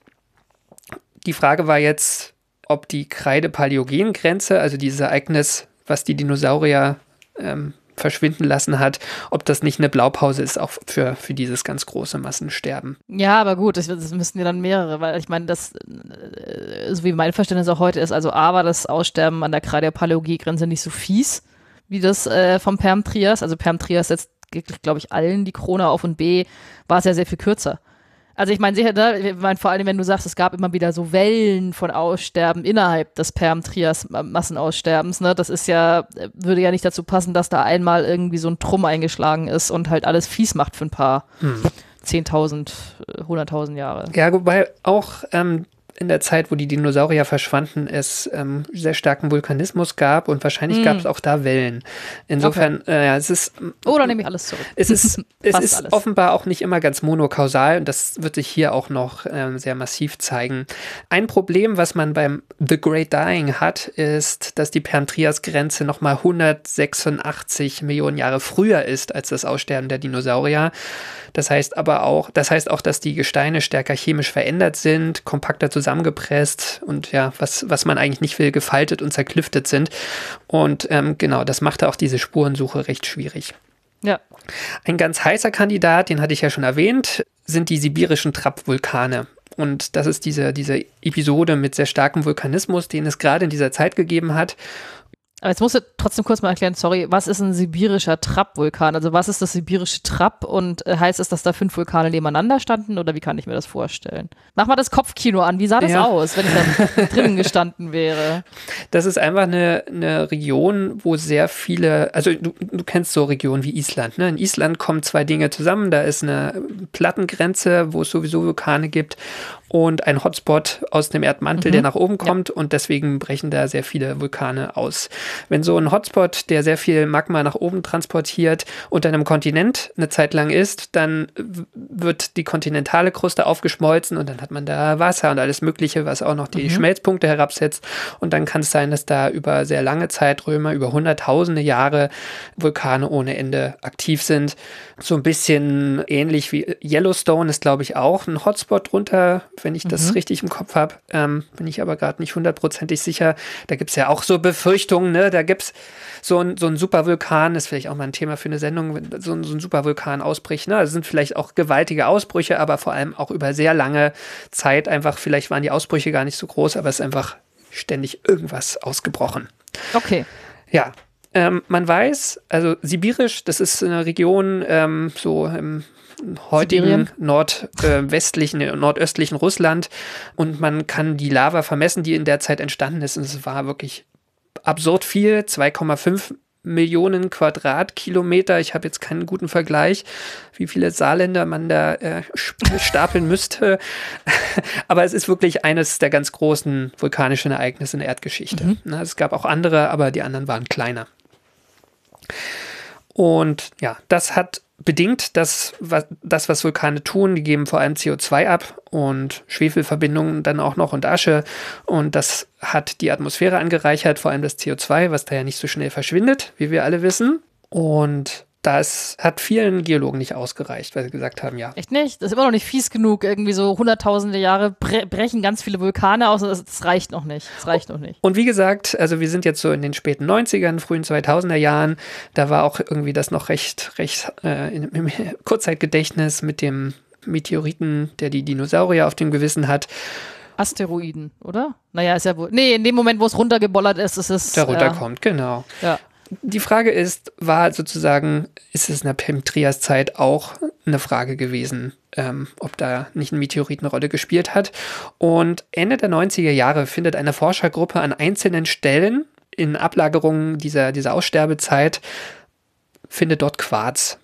die Frage war jetzt, ob die Kreide-Paläogen-Grenze, also dieses Ereignis, was die Dinosaurier ähm, verschwinden lassen hat, ob das nicht eine Blaupause ist, auch für, für dieses ganz große Massensterben. Ja, aber gut, das, das müssten ja dann mehrere, weil ich meine, das, äh, so wie mein Verständnis auch heute ist, also A war das Aussterben an der Kreideopaläogie-Grenze nicht so fies, wie das äh, vom Perm-Trias. Also Perm-Trias setzt, glaube ich, allen die Krone auf und B war es ja sehr viel kürzer. Also ich meine, sicher, ne, ich mein, vor allem, wenn du sagst, es gab immer wieder so Wellen von Aussterben innerhalb des Perm-Trias-Massenaussterbens, ne, das ist ja, würde ja nicht dazu passen, dass da einmal irgendwie so ein Trumm eingeschlagen ist und halt alles fies macht für ein paar hm. 10.000, 100.000 Jahre. Ja, wobei auch ähm, in der Zeit, wo die Dinosaurier verschwanden, es ähm, sehr starken Vulkanismus gab und wahrscheinlich mm. gab es auch da Wellen. Insofern, okay. äh, ja, es ist. Oh, dann nehme ich alles zurück. Es ist, es ist alles. offenbar auch nicht immer ganz monokausal und das wird sich hier auch noch ähm, sehr massiv zeigen. Ein Problem, was man beim The Great Dying hat, ist, dass die Perm-Trias-Grenze nochmal 186 Millionen Jahre früher ist als das Aussterben der Dinosaurier. Das heißt aber auch, das heißt auch, dass die Gesteine stärker chemisch verändert sind, kompakter zusammengepresst und ja, was, was man eigentlich nicht will, gefaltet und zerklüftet sind. Und ähm, genau, das machte auch diese Spurensuche recht schwierig. Ja. Ein ganz heißer Kandidat, den hatte ich ja schon erwähnt, sind die sibirischen Trapp-Vulkane. Und das ist diese, diese Episode mit sehr starkem Vulkanismus, den es gerade in dieser Zeit gegeben hat. Aber jetzt musst du trotzdem kurz mal erklären, sorry, was ist ein sibirischer Trapp-Vulkan? Also was ist das sibirische Trapp und äh, heißt es, dass da fünf Vulkane nebeneinander standen oder wie kann ich mir das vorstellen? Mach mal das Kopfkino an, wie sah das ja. aus, wenn ich da drinnen gestanden wäre? Das ist einfach eine, eine Region, wo sehr viele, also du, du kennst so Regionen wie Island, ne? In Island kommen zwei Dinge zusammen, da ist eine Plattengrenze, wo es sowieso Vulkane gibt und ein Hotspot aus dem Erdmantel, mhm. der nach oben kommt ja. und deswegen brechen da sehr viele Vulkane aus. Wenn so ein Hotspot, der sehr viel Magma nach oben transportiert, unter einem Kontinent eine Zeit lang ist, dann wird die kontinentale Kruste aufgeschmolzen und dann hat man da Wasser und alles Mögliche, was auch noch die mhm. Schmelzpunkte herabsetzt und dann kann es sein, dass da über sehr lange Zeiträume, über hunderttausende Jahre Vulkane ohne Ende aktiv sind. So ein bisschen ähnlich wie Yellowstone ist, glaube ich, auch ein Hotspot drunter wenn ich das mhm. richtig im Kopf habe. Ähm, bin ich aber gerade nicht hundertprozentig sicher. Da gibt es ja auch so Befürchtungen, ne? Da gibt es so ein, so ein Supervulkan, ist vielleicht auch mal ein Thema für eine Sendung, wenn so ein, so ein Supervulkan ausbricht. Ne? Das sind vielleicht auch gewaltige Ausbrüche, aber vor allem auch über sehr lange Zeit einfach, vielleicht waren die Ausbrüche gar nicht so groß, aber es ist einfach ständig irgendwas ausgebrochen. Okay. Ja, ähm, man weiß, also Sibirisch, das ist eine Region ähm, so im heutigen nordwestlichen, äh, nordöstlichen Russland und man kann die Lava vermessen, die in der Zeit entstanden ist. Und es war wirklich absurd viel, 2,5 Millionen Quadratkilometer. Ich habe jetzt keinen guten Vergleich, wie viele Saarländer man da äh, stapeln müsste. aber es ist wirklich eines der ganz großen vulkanischen Ereignisse in der Erdgeschichte. Mhm. Na, es gab auch andere, aber die anderen waren kleiner. Und ja, das hat bedingt das, was, das, was Vulkane tun. Die geben vor allem CO2 ab und Schwefelverbindungen dann auch noch und Asche. Und das hat die Atmosphäre angereichert, vor allem das CO2, was da ja nicht so schnell verschwindet, wie wir alle wissen. Und das hat vielen Geologen nicht ausgereicht, weil sie gesagt haben, ja. Echt nicht? Das ist immer noch nicht fies genug. Irgendwie so hunderttausende Jahre bre brechen ganz viele Vulkane aus das, das, reicht noch nicht. Das reicht noch nicht. Und wie gesagt, also wir sind jetzt so in den späten 90ern, frühen 2000er Jahren. Da war auch irgendwie das noch recht, recht äh, im Kurzzeitgedächtnis mit dem Meteoriten, der die Dinosaurier auf dem Gewissen hat. Asteroiden, oder? Naja, ist ja wohl. Nee, in dem Moment, wo es runtergebollert ist, ist es. Der runterkommt, ja. genau. Ja die Frage ist, war sozusagen, ist es in der Pem-Trias-Zeit auch eine Frage gewesen, ähm, ob da nicht ein Meteorit eine Rolle gespielt hat. Und Ende der 90er Jahre findet eine Forschergruppe an einzelnen Stellen in Ablagerungen dieser, dieser Aussterbezeit, findet dort Quarz.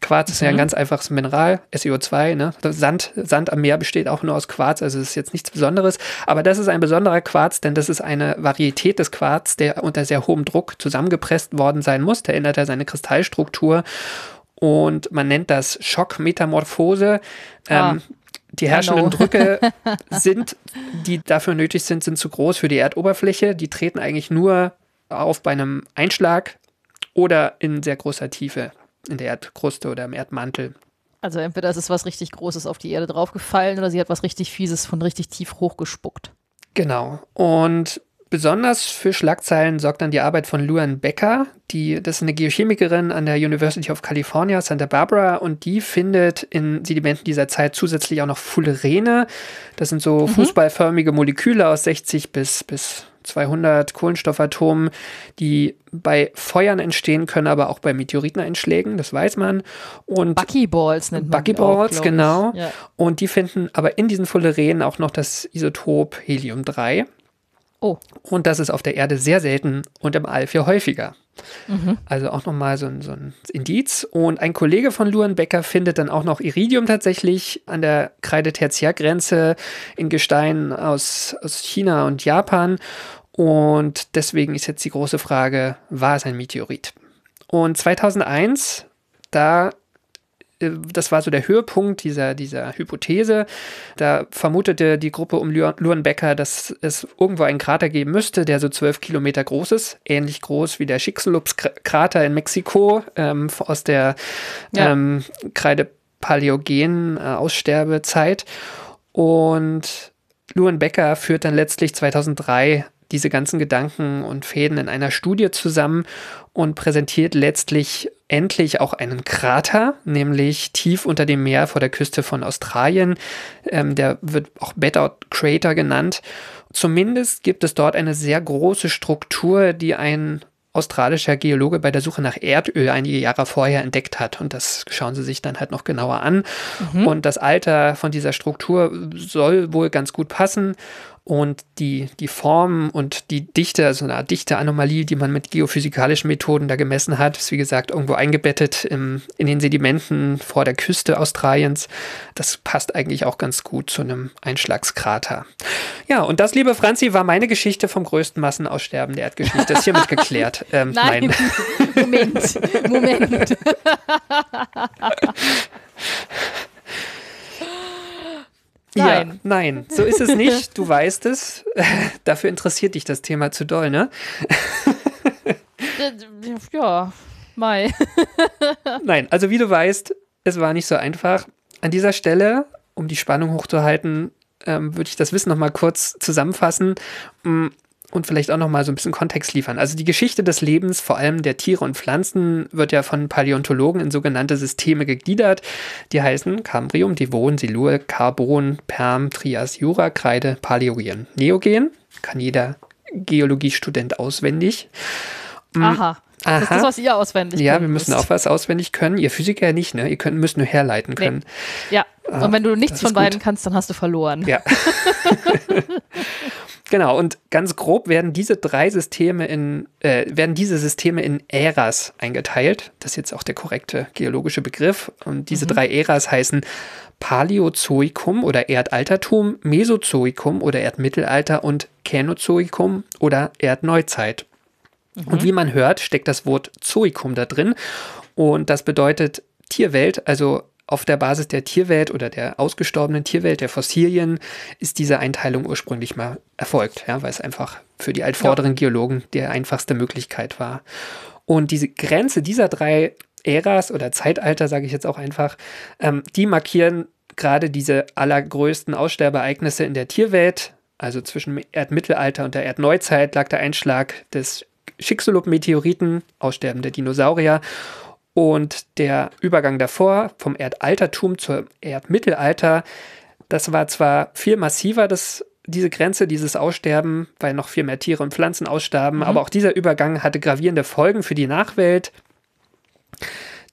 Quarz ist ja ein mhm. ganz einfaches Mineral, SiO2, ne? Sand, Sand am Meer besteht auch nur aus Quarz, also ist jetzt nichts Besonderes. Aber das ist ein besonderer Quarz, denn das ist eine Varietät des Quarz, der unter sehr hohem Druck zusammengepresst worden sein muss. Der ändert ja seine Kristallstruktur. Und man nennt das Schockmetamorphose. Ah. Ähm, die herrschenden Drücke sind, die dafür nötig sind, sind zu groß für die Erdoberfläche. Die treten eigentlich nur auf bei einem Einschlag oder in sehr großer Tiefe in der Erdkruste oder im Erdmantel. Also entweder ist es was richtig Großes auf die Erde draufgefallen oder sie hat was richtig Fieses von richtig tief hochgespuckt. Genau. Und besonders für Schlagzeilen sorgt dann die Arbeit von Luan Becker, die, das ist eine Geochemikerin an der University of California, Santa Barbara, und die findet in Sedimenten dieser Zeit zusätzlich auch noch Fullerene. Das sind so fußballförmige Moleküle aus 60 bis, bis 200 Kohlenstoffatomen, die bei Feuern entstehen können, aber auch bei Meteoriteneinschlägen, das weiß man. Und Buckyballs nennt man auch, Buckyballs, glaub ich. genau. Ja. Und die finden aber in diesen Fullerenen auch noch das Isotop Helium-3. Oh, Und das ist auf der Erde sehr selten und im All viel häufiger. Mhm. Also auch nochmal so ein, so ein Indiz. Und ein Kollege von Luan Becker findet dann auch noch Iridium tatsächlich an der Kreide-Tertiärgrenze in Gestein aus, aus China und Japan. Und deswegen ist jetzt die große Frage, war es ein Meteorit? Und 2001, da das war so der Höhepunkt dieser, dieser Hypothese. Da vermutete die Gruppe um Luan Becker, dass es irgendwo einen Krater geben müsste, der so zwölf Kilometer groß ist, ähnlich groß wie der Chicxulub-Krater in Mexiko ähm, aus der Ja. ähm, Kreide-Paläogen-Aussterbezeit. Und Luan Becker führt dann letztlich 2003 diese ganzen Gedanken und Fäden in einer Studie zusammen und präsentiert letztlich endlich auch einen Krater, nämlich tief unter dem Meer vor der Küste von Australien. Ähm, der wird auch Bedout Crater genannt. Zumindest gibt es dort eine sehr große Struktur, die ein australischer Geologe bei der Suche nach Erdöl einige Jahre vorher entdeckt hat. Und das schauen sie sich dann halt noch genauer an. Und das Alter von dieser Struktur soll wohl ganz gut passen. Und die, die Form und die Dichte, also eine Art Dichteanomalie, die man mit geophysikalischen Methoden da gemessen hat, ist wie gesagt irgendwo eingebettet im, in den Sedimenten vor der Küste Australiens. Das passt eigentlich auch ganz gut zu einem Einschlagskrater. Ja, und das, liebe Franzi, war meine Geschichte vom größten Massenaussterben der Erdgeschichte. Ist hiermit geklärt. Ähm, nein. Moment, Moment. Ja, Nein. nein, so ist es nicht. Du weißt es. Dafür interessiert dich das Thema zu doll, ne? Ja, Mai. Nein, also wie du weißt, es war nicht so einfach. An dieser Stelle, um die Spannung hochzuhalten, ähm, würde ich das Wissen nochmal kurz zusammenfassen mm, und vielleicht auch nochmal so ein bisschen Kontext liefern. Also die Geschichte des Lebens, vor allem der Tiere und Pflanzen, wird ja von Paläontologen in sogenannte Systeme gegliedert. Die heißen Cambrium, Devon, Silur, Carbon, Perm, Trias, Jura, Kreide, Paläogen. Neogen kann jeder Geologiestudent auswendig. Aha. Das ist Aha. das, was ihr auswendig Ja, wir müssen müsst. auch was auswendig können. Ihr Physiker ja nicht, ne? Ihr könnt, müsst nur herleiten Nee. können. Ja, und wenn du nichts von beiden gut. kannst, dann hast du verloren. Ja. genau, und ganz grob werden diese drei Systeme in, äh, werden diese Systeme in Äras eingeteilt. Das ist jetzt auch der korrekte geologische Begriff. Und diese drei Äras heißen Paläozoikum oder Erdaltertum, Mesozoikum oder Erdmittelalter und Känozoikum oder Erdneuzeit. Und wie man hört, steckt das Wort Zoikum da drin. Und das bedeutet Tierwelt, also auf der Basis der Tierwelt oder der ausgestorbenen Tierwelt, der Fossilien, ist diese Einteilung ursprünglich mal erfolgt, ja, weil es einfach für die altvorderen Geologen die einfachste Möglichkeit war. Und diese Grenze dieser drei Äras oder Zeitalter, sage ich jetzt auch einfach, ähm, die markieren gerade diese allergrößten Aussterbeereignisse in der Tierwelt. Also zwischen dem Erdmittelalter und der Erdneuzeit lag der Einschlag des Chicxulub-Meteoriten, Aussterben der Dinosaurier. Und der Übergang davor vom Erdaltertum zum Erdmittelalter, das war zwar viel massiver, das, diese Grenze, dieses Aussterben, weil noch viel mehr Tiere und Pflanzen ausstarben, aber auch dieser Übergang hatte gravierende Folgen für die Nachwelt.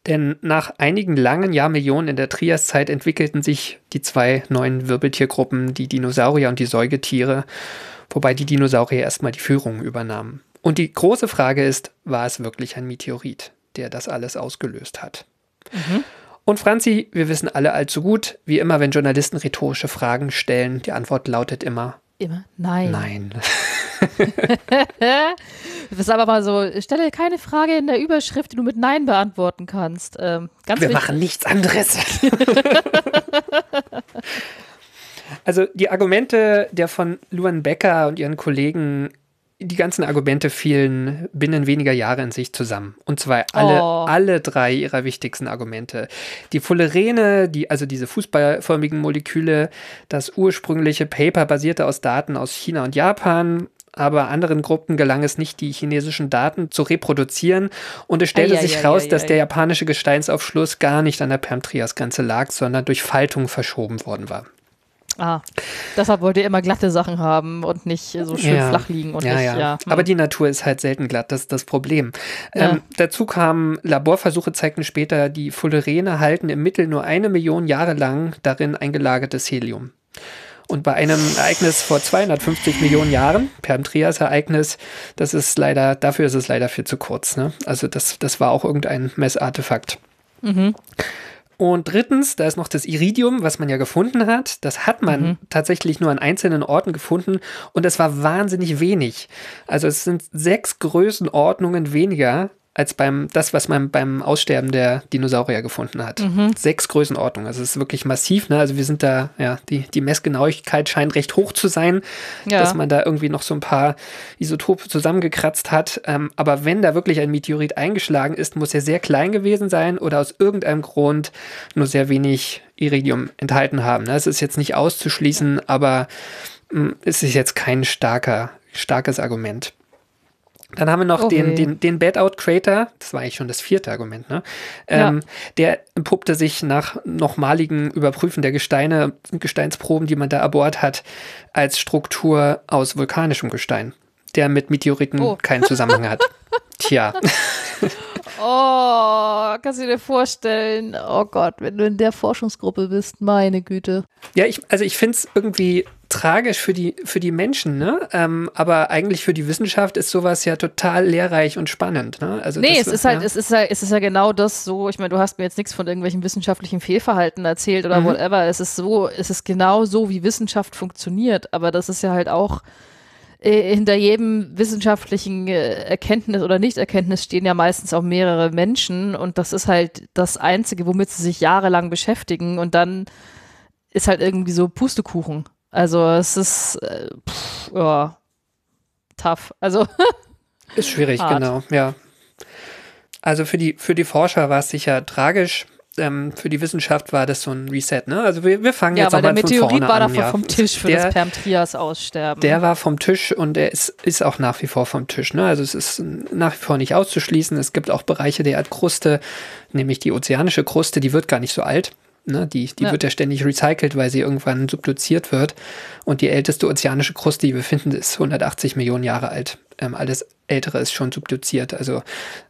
Denn nach einigen langen Jahrmillionen in der Triaszeit entwickelten sich die zwei neuen Wirbeltiergruppen, die Dinosaurier und die Säugetiere, wobei die Dinosaurier erstmal die Führung übernahmen. Und die große Frage ist, war es wirklich ein Meteorit, der das alles ausgelöst hat? Und Franzi, wir wissen alle allzu gut, wie immer, wenn Journalisten rhetorische Fragen stellen, die Antwort lautet immer Immer nein. Nein. Das ist aber mal so, stelle keine Frage in der Überschrift, die du mit Nein beantworten kannst. Ähm, ganz Wir wichtig. machen nichts anderes. also die Argumente der von Luan Becker und ihren Kollegen, die ganzen Argumente fielen binnen weniger Jahre in sich zusammen. Und zwar alle, Oh. alle drei ihrer wichtigsten Argumente. Die Fullerene, die, also diese fußballförmigen Moleküle, das ursprüngliche Paper basierte aus Daten aus China und Japan. aber anderen Gruppen gelang es nicht, die chinesischen Daten zu reproduzieren. Und es stellte Ei, ei, sich ei, raus, ei, dass der japanische Gesteinsaufschluss gar nicht an der Perm-Trias-Grenze lag, sondern durch Faltung verschoben worden war. Ah, deshalb wollt ihr immer glatte Sachen haben und nicht so schön Ja. flach liegen und ja, nicht, ja. ja. hm. Aber die Natur ist halt selten glatt, das ist das Problem. Ähm, dazu kamen Laborversuche, zeigten später, die Fullerene halten im Mittel nur eine Million Jahre lang darin eingelagertes Helium. Und bei einem Ereignis vor 250 Millionen Jahren, Perm-Trias-Ereignis, das ist leider, dafür ist es leider viel zu kurz. Ne? Also das, das war auch irgendein Messartefakt. Und drittens, da ist noch das Iridium, was man ja gefunden hat. Das hat man tatsächlich nur an einzelnen Orten gefunden und es war wahnsinnig wenig. Also es sind sechs Größenordnungen weniger als beim das, was man beim Aussterben der Dinosaurier gefunden hat. Sechs Größenordnungen. Also es ist wirklich massiv. Ne? Also wir sind da, ja, die, die Messgenauigkeit scheint recht hoch zu sein, Ja. dass man da irgendwie noch so ein paar Isotope zusammengekratzt hat. Ähm, aber wenn da wirklich ein Meteorit eingeschlagen ist, muss er sehr klein gewesen sein oder aus irgendeinem Grund nur sehr wenig Iridium enthalten haben. Ne? Es ist jetzt nicht auszuschließen, aber mh, es ist jetzt kein starker, starkes Argument. Dann haben wir noch Okay. den, den, den Bad-Out-Crater, das war eigentlich schon das vierte Argument, ne? Ähm, Der entpuppte sich nach nochmaligen Überprüfen der Gesteine, Gesteinsproben, die man da erbohrt hat, als Struktur aus vulkanischem Gestein, der mit Meteoriten Oh. keinen Zusammenhang hat. Tja, Oh, kannst du dir vorstellen? Oh Gott, wenn du in der Forschungsgruppe bist, meine Güte. ja, ich, also ich finde es irgendwie tragisch für die, für die Menschen, ne? Ähm, aber eigentlich für die Wissenschaft ist sowas ja total lehrreich und spannend, ne? Also Nee, das, es ist halt, ja. es ist ja, es ist ja genau das so, ich meine, du hast mir jetzt nichts von irgendwelchen wissenschaftlichen Fehlverhalten erzählt oder Mhm. whatever. Es ist so, es ist genau so, wie Wissenschaft funktioniert, aber das ist ja halt auch äh, hinter jedem wissenschaftlichen äh, Erkenntnis oder Nichterkenntnis stehen ja meistens auch mehrere Menschen und das ist halt das Einzige, womit sie sich jahrelang beschäftigen und dann ist halt irgendwie so Pustekuchen. Also es ist äh, pff, ja, tough. Also Ist schwierig, Hart. genau, ja. Also für die, für die Forscher war es sicher tragisch. Ähm, für die Wissenschaft war das so ein Reset, ne? Also wir, wir fangen ja, jetzt weil der nochmal von Meteorit vorne war an. davon ja. vom Tisch für der, das Perm-Trias-Aussterben. Der war vom Tisch und der ist, ist auch nach wie vor vom Tisch. Ne? Also es ist nach wie vor nicht auszuschließen. Es gibt auch Bereiche der Erdkruste, nämlich die ozeanische Kruste, die wird gar nicht so alt. Ne? Die, die Ja. wird ja ständig recycelt, weil sie irgendwann subduziert wird. Und die älteste ozeanische Kruste, die wir finden, ist 180 Millionen Jahre alt. Ähm, alles Ältere ist schon subduziert. Also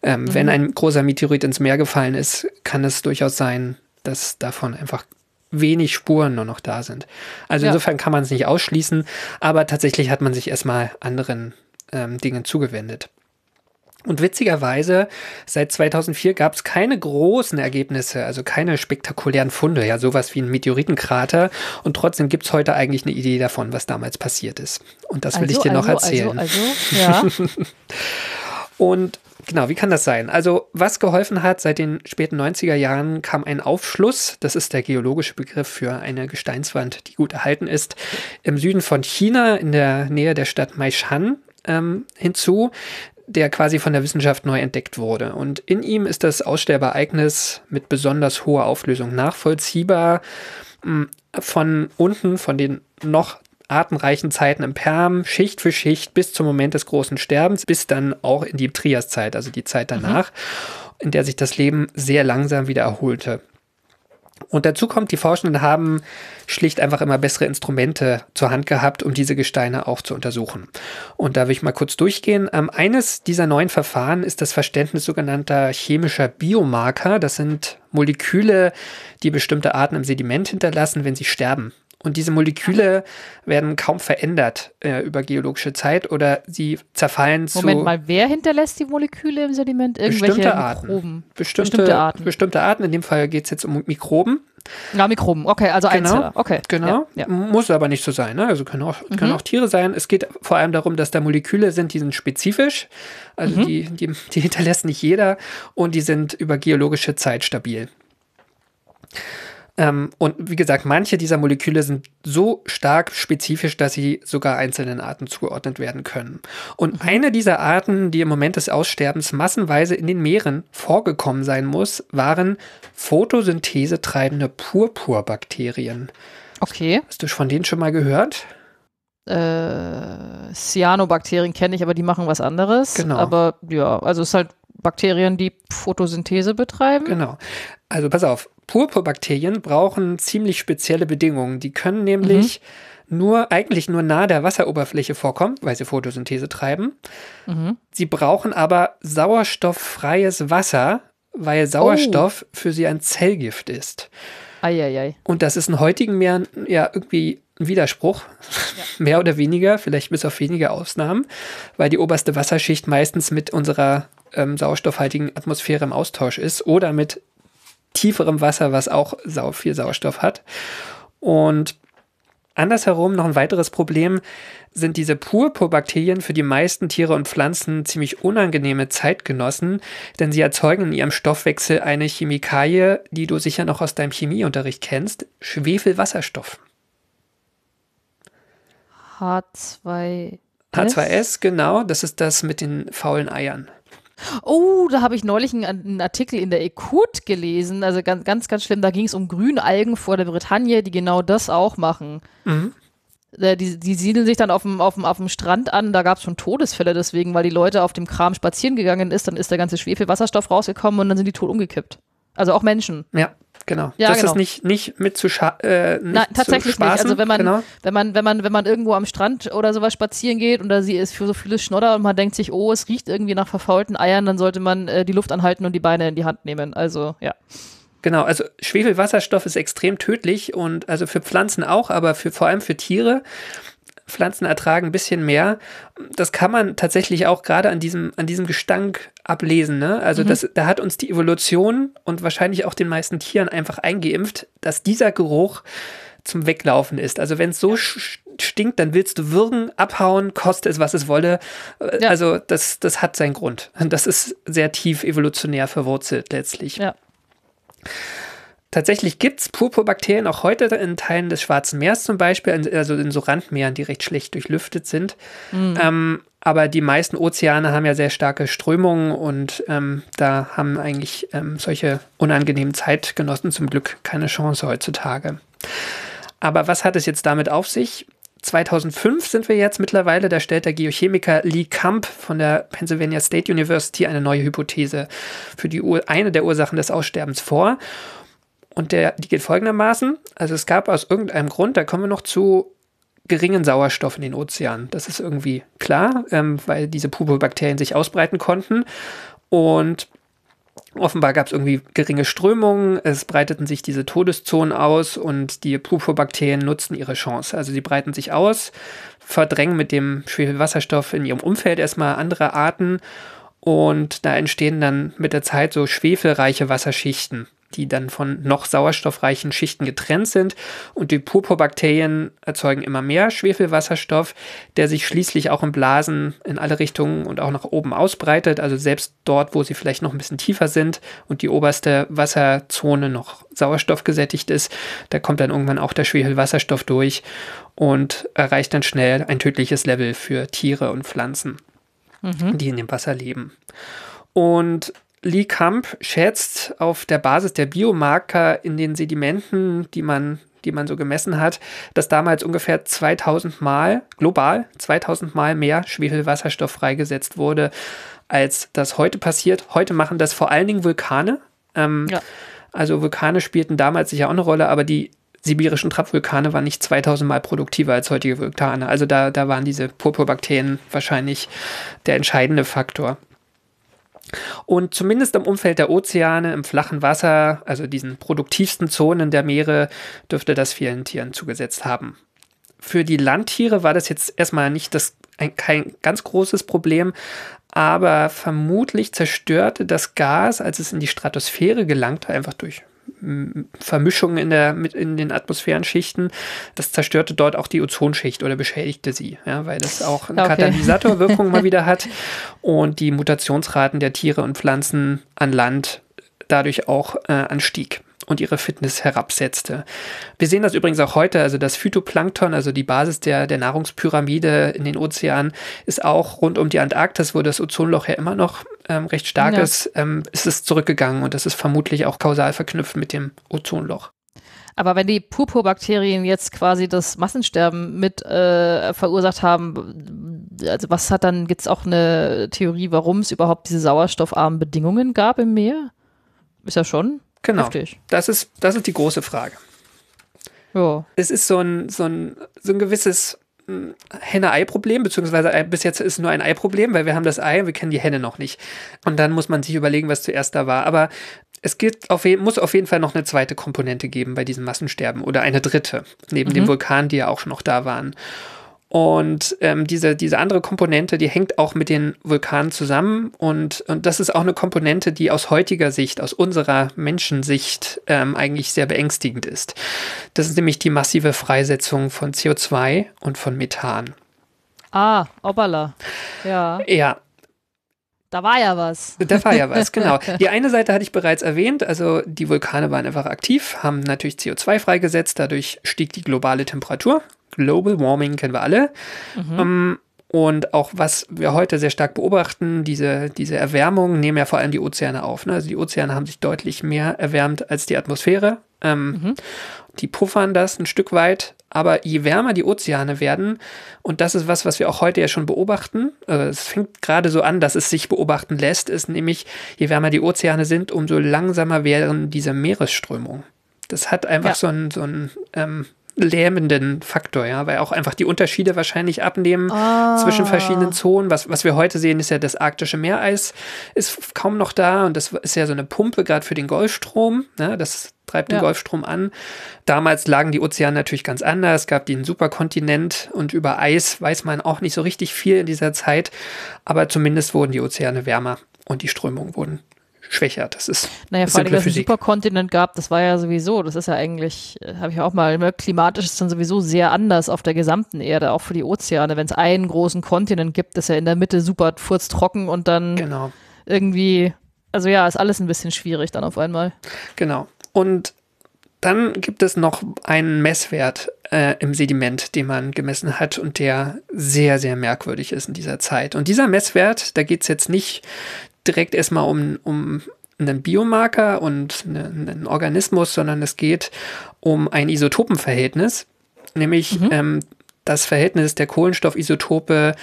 ähm, Mhm. wenn ein großer Meteorit ins Meer gefallen ist, kann es durchaus sein, dass davon einfach wenig Spuren nur noch da sind. Also Ja. insofern kann man es nicht ausschließen, aber tatsächlich hat man sich erstmal anderen ähm, Dingen zugewendet. Und witzigerweise, seit 2004 gab es keine großen Ergebnisse, also keine spektakulären Funde, ja, sowas wie ein Meteoritenkrater. Und trotzdem gibt es heute eigentlich eine Idee davon, was damals passiert ist. Und das will ich dir noch erzählen. Also, also, ja. Und genau, wie kann das sein? Also, was geholfen hat, seit den späten 90er Jahren kam ein Aufschluss, das ist der geologische Begriff für eine Gesteinswand, die gut erhalten ist, im Süden von China, in der Nähe der Stadt Meishan, ähm, hinzu, der quasi von der Wissenschaft neu entdeckt wurde. Und in ihm ist das Aussterbeereignis mit besonders hoher Auflösung nachvollziehbar. mh, Von unten, von den noch artenreichen Zeiten im Perm, Schicht für Schicht bis zum Moment des großen Sterbens, bis dann auch in die Triaszeit, also die Zeit danach, in der sich das Leben sehr langsam wieder erholte. Und dazu kommt, die Forschenden haben schlicht einfach immer bessere Instrumente zur Hand gehabt, um diese Gesteine auch zu untersuchen. Und da will ich mal kurz durchgehen. Ähm, eines dieser neuen Verfahren ist das Verständnis sogenannter chemischer Biomarker. Das sind Moleküle, die bestimmte Arten im Sediment hinterlassen, wenn sie sterben. Und diese Moleküle werden kaum verändert äh, über geologische Zeit oder sie zerfallen zu Moment mal, wer hinterlässt die Moleküle im Sediment? Irgendwelche bestimmte Arten. Mikroben. Bestimmte, Bestimmte Arten. Bestimmte Arten. In dem Fall geht es jetzt um Mikroben. Ja, Mikroben. Okay, also Genau, Einzeller. Okay. Genau. Ja, ja. Muss aber nicht so sein. Ne? Also können auch, können Mhm. auch Tiere sein. Es geht vor allem darum, dass da Moleküle sind, die sind spezifisch. Also Mhm. die, die, die hinterlässt nicht jeder und die sind über geologische Zeit stabil. Ähm, und wie gesagt, manche dieser Moleküle sind so stark spezifisch, dass sie sogar einzelnen Arten zugeordnet werden können. Und Mhm. eine dieser Arten, die im Moment des Aussterbens massenweise in den Meeren vorgekommen sein muss, waren Photosynthese treibende Purpurbakterien. Okay. Hast du von denen schon mal gehört? Äh, Cyanobakterien kenne ich, aber die machen was anderes. Genau. Aber ja, also es ist halt Bakterien, die Photosynthese betreiben. Genau. Also pass auf, Purpurbakterien brauchen ziemlich spezielle Bedingungen. Die können nämlich nur, eigentlich nur nahe der Wasseroberfläche vorkommen, weil sie Photosynthese treiben. Sie brauchen aber sauerstofffreies Wasser, weil Sauerstoff für sie ein Zellgift ist. Eieiei. Und das ist in heutigen Meeren ja irgendwie ein Widerspruch, mehr oder weniger, vielleicht bis auf wenige Ausnahmen, weil die oberste Wasserschicht meistens mit unserer ähm, sauerstoffhaltigen Atmosphäre im Austausch ist oder mit tieferem Wasser, was auch sau viel Sauerstoff hat. Und andersherum noch ein weiteres Problem sind diese Purpurbakterien für die meisten Tiere und Pflanzen ziemlich unangenehme Zeitgenossen, denn sie erzeugen in ihrem Stoffwechsel eine Chemikalie, die du sicher noch aus deinem Chemieunterricht kennst, Schwefelwasserstoff. H2. H2S, genau, das ist das mit den faulen Eiern. Oh, da habe ich neulich einen, einen Artikel in der Ekut gelesen. Also ganz, ganz, ganz schlimm. Da ging es um Grünalgen vor der Bretagne, die genau das auch machen. Äh, Die, die siedeln sich dann auf dem, auf dem, auf dem Strand an. Da gab es schon Todesfälle deswegen, weil die Leute auf dem Kram spazieren gegangen ist. Dann ist der ganze Schwefelwasserstoff rausgekommen und dann sind die tot umgekippt. Also auch Menschen. Ja, genau. Ja, das genau. ist nicht, nicht mit zu scha äh, nicht Nein, tatsächlich zu nicht. Also wenn man, genau. wenn man, wenn man, wenn man irgendwo am Strand oder sowas spazieren geht und da sie ist für so vieles Schnodder und man denkt sich, oh, es riecht irgendwie nach verfaulten Eiern, dann sollte man äh, die Luft anhalten und die Beine in die Hand nehmen. Also ja. Genau, also Schwefelwasserstoff ist extrem tödlich und also für Pflanzen auch, aber für, vor allem für Tiere. Pflanzen ertragen ein bisschen mehr. Das kann man tatsächlich auch gerade an diesem, an diesem Gestank ablesen. Ne? Also das, da hat uns die Evolution und wahrscheinlich auch den meisten Tieren einfach eingeimpft, dass dieser Geruch zum Weglaufen ist. Also wenn es so sch- stinkt, dann willst du würgen, abhauen, koste es, was es wolle. Äh, Ja. Also das, das hat seinen Grund. Das ist sehr tief evolutionär verwurzelt letztlich. Ja. Tatsächlich gibt es Purpurbakterien auch heute in Teilen des Schwarzen Meers zum Beispiel, in- also in so Randmeeren, die recht schlecht durchlüftet sind. Ähm, aber die meisten Ozeane haben ja sehr starke Strömungen und ähm, da haben eigentlich ähm, solche unangenehmen Zeitgenossen zum Glück keine Chance heutzutage. Aber was hat es jetzt damit auf sich? 2005 sind wir jetzt mittlerweile, da stellt der Geochemiker Lee Camp von der Pennsylvania State University eine neue Hypothese für die eine der Ursachen des Aussterbens vor. Und der, die geht folgendermaßen: Also, es gab aus irgendeinem Grund, da kommen wir noch zu, geringen Sauerstoff in den Ozeanen. Das ist irgendwie klar, ähm, weil diese Purpurbakterien sich ausbreiten konnten. Und offenbar gab es irgendwie geringe Strömungen, es breiteten sich diese Todeszonen aus und die Purpurbakterien nutzen ihre Chance. Also sie breiten sich aus, verdrängen mit dem Schwefelwasserstoff in ihrem Umfeld erstmal andere Arten und da entstehen dann mit der Zeit so schwefelreiche Wasserschichten, die dann von noch sauerstoffreichen Schichten getrennt sind. Und die Purpurbakterien erzeugen immer mehr Schwefelwasserstoff, der sich schließlich auch in Blasen in alle Richtungen und auch nach oben ausbreitet. Also selbst dort, wo sie vielleicht noch ein bisschen tiefer sind und die oberste Wasserzone noch sauerstoffgesättigt ist, da kommt dann irgendwann auch der Schwefelwasserstoff durch und erreicht dann schnell ein tödliches Level für Tiere und Pflanzen, die in dem Wasser leben. Und Lee Camp schätzt auf der Basis der Biomarker in den Sedimenten, die man, die man so gemessen hat, dass damals ungefähr 2000 Mal, global 2000 Mal mehr Schwefelwasserstoff freigesetzt wurde, als das heute passiert. Heute machen das vor allen Dingen Vulkane. Ähm, Ja. Also Vulkane spielten damals sicher auch eine Rolle, aber die sibirischen Trappvulkane waren nicht 2000 Mal produktiver als heutige Vulkane. Also da, da waren diese Purpurbakterien wahrscheinlich der entscheidende Faktor. Und zumindest im Umfeld der Ozeane, im flachen Wasser, also diesen produktivsten Zonen der Meere, dürfte das vielen Tieren zugesetzt haben. Für die Landtiere war das jetzt erstmal nicht das, ein, kein ganz großes Problem, aber vermutlich zerstörte das Gas, als es in die Stratosphäre gelangte, einfach durch Vermischungen in, der, mit in den Atmosphärenschichten, das zerstörte dort auch die Ozonschicht oder beschädigte sie, ja, weil das auch eine Okay. Katalysatorwirkung mal wieder hat und die Mutationsraten der Tiere und Pflanzen an Land dadurch auch äh, anstieg und ihre Fitness herabsetzte. Wir sehen das übrigens auch heute, also das Phytoplankton, also die Basis der, der Nahrungspyramide in den Ozeanen, ist auch rund um die Antarktis, wo das Ozonloch ja immer noch ähm, recht stark Ja. ist, ähm, ist es zurückgegangen und das ist vermutlich auch kausal verknüpft mit dem Ozonloch. Aber wenn die Purpurbakterien jetzt quasi das Massensterben mit äh, verursacht haben, also was hat dann, gibt es auch eine Theorie, warum es überhaupt diese sauerstoffarmen Bedingungen gab im Meer? Ist ja schon Genau. heftig. Das ist, das ist die große Frage. Ja. Es ist so ein, so ein, so ein gewisses Henne-Ei-Problem, beziehungsweise ein, bis jetzt ist es nur ein Ei-Problem, weil wir haben das Ei und wir kennen die Henne noch nicht. Und dann muss man sich überlegen, was zuerst da war. Aber es gibt auf muss auf jeden Fall noch eine zweite Komponente geben bei diesem Massensterben oder eine dritte, neben dem Vulkan, die ja auch schon noch da waren. Und ähm, diese, diese andere Komponente, die hängt auch mit den Vulkanen zusammen. Und, und das ist auch eine Komponente, die aus heutiger Sicht, aus unserer Menschensicht ähm, eigentlich sehr beängstigend ist. Das ist nämlich die massive Freisetzung von CO2 und von Methan. Ah, Obala. Ja, Ja, da war ja was. da war ja was, genau. Die eine Seite hatte ich bereits erwähnt, also die Vulkane waren einfach aktiv, haben natürlich CO2 freigesetzt, dadurch stieg die globale Temperatur. Global Warming kennen wir alle. Ähm, und auch was wir heute sehr stark beobachten, diese, diese Erwärmung nehmen ja vor allem die Ozeane auf. Ne? Also die Ozeane haben sich deutlich mehr erwärmt als die Atmosphäre. Ähm, Die puffern das ein Stück weit. Aber je wärmer die Ozeane werden, und das ist was, was wir auch heute ja schon beobachten, also es fängt gerade so an, dass es sich beobachten lässt, ist nämlich, je wärmer die Ozeane sind, umso langsamer werden diese Meeresströmungen. Das hat einfach Ja. so einen, so einen ähm, lähmenden Faktor, ja, weil auch einfach die Unterschiede wahrscheinlich abnehmen zwischen verschiedenen Zonen. Was, was wir heute sehen, ist ja das arktische Meereis ist kaum noch da und das ist ja so eine Pumpe gerade für den Golfstrom. Ne? Das treibt den Ja. Golfstrom an. Damals lagen die Ozeane natürlich ganz anders. Es gab den Superkontinent und über Eis weiß man auch nicht so richtig viel in dieser Zeit. Aber zumindest wurden die Ozeane wärmer und die Strömungen wurden schwächer. Das ist Naja, vor allem, dass es einen. Superkontinent gab, das war ja sowieso, das ist ja eigentlich, äh, habe ich auch mal, ne, klimatisch ist dann sowieso sehr anders auf der gesamten Erde, auch für die Ozeane. Wenn es einen großen Kontinent gibt, ist ja in der Mitte super furztrocken und dann Genau. irgendwie, also ja, ist alles ein bisschen schwierig dann auf einmal. Genau. Und dann gibt es noch einen Messwert äh, im Sediment, den man gemessen hat und der sehr, sehr merkwürdig ist in dieser Zeit. Und dieser Messwert, da geht es jetzt nicht direkt erstmal um, um einen Biomarker und eine, einen Organismus, sondern es geht um ein Isotopenverhältnis, nämlich ähm, das Verhältnis der Kohlenstoffisotope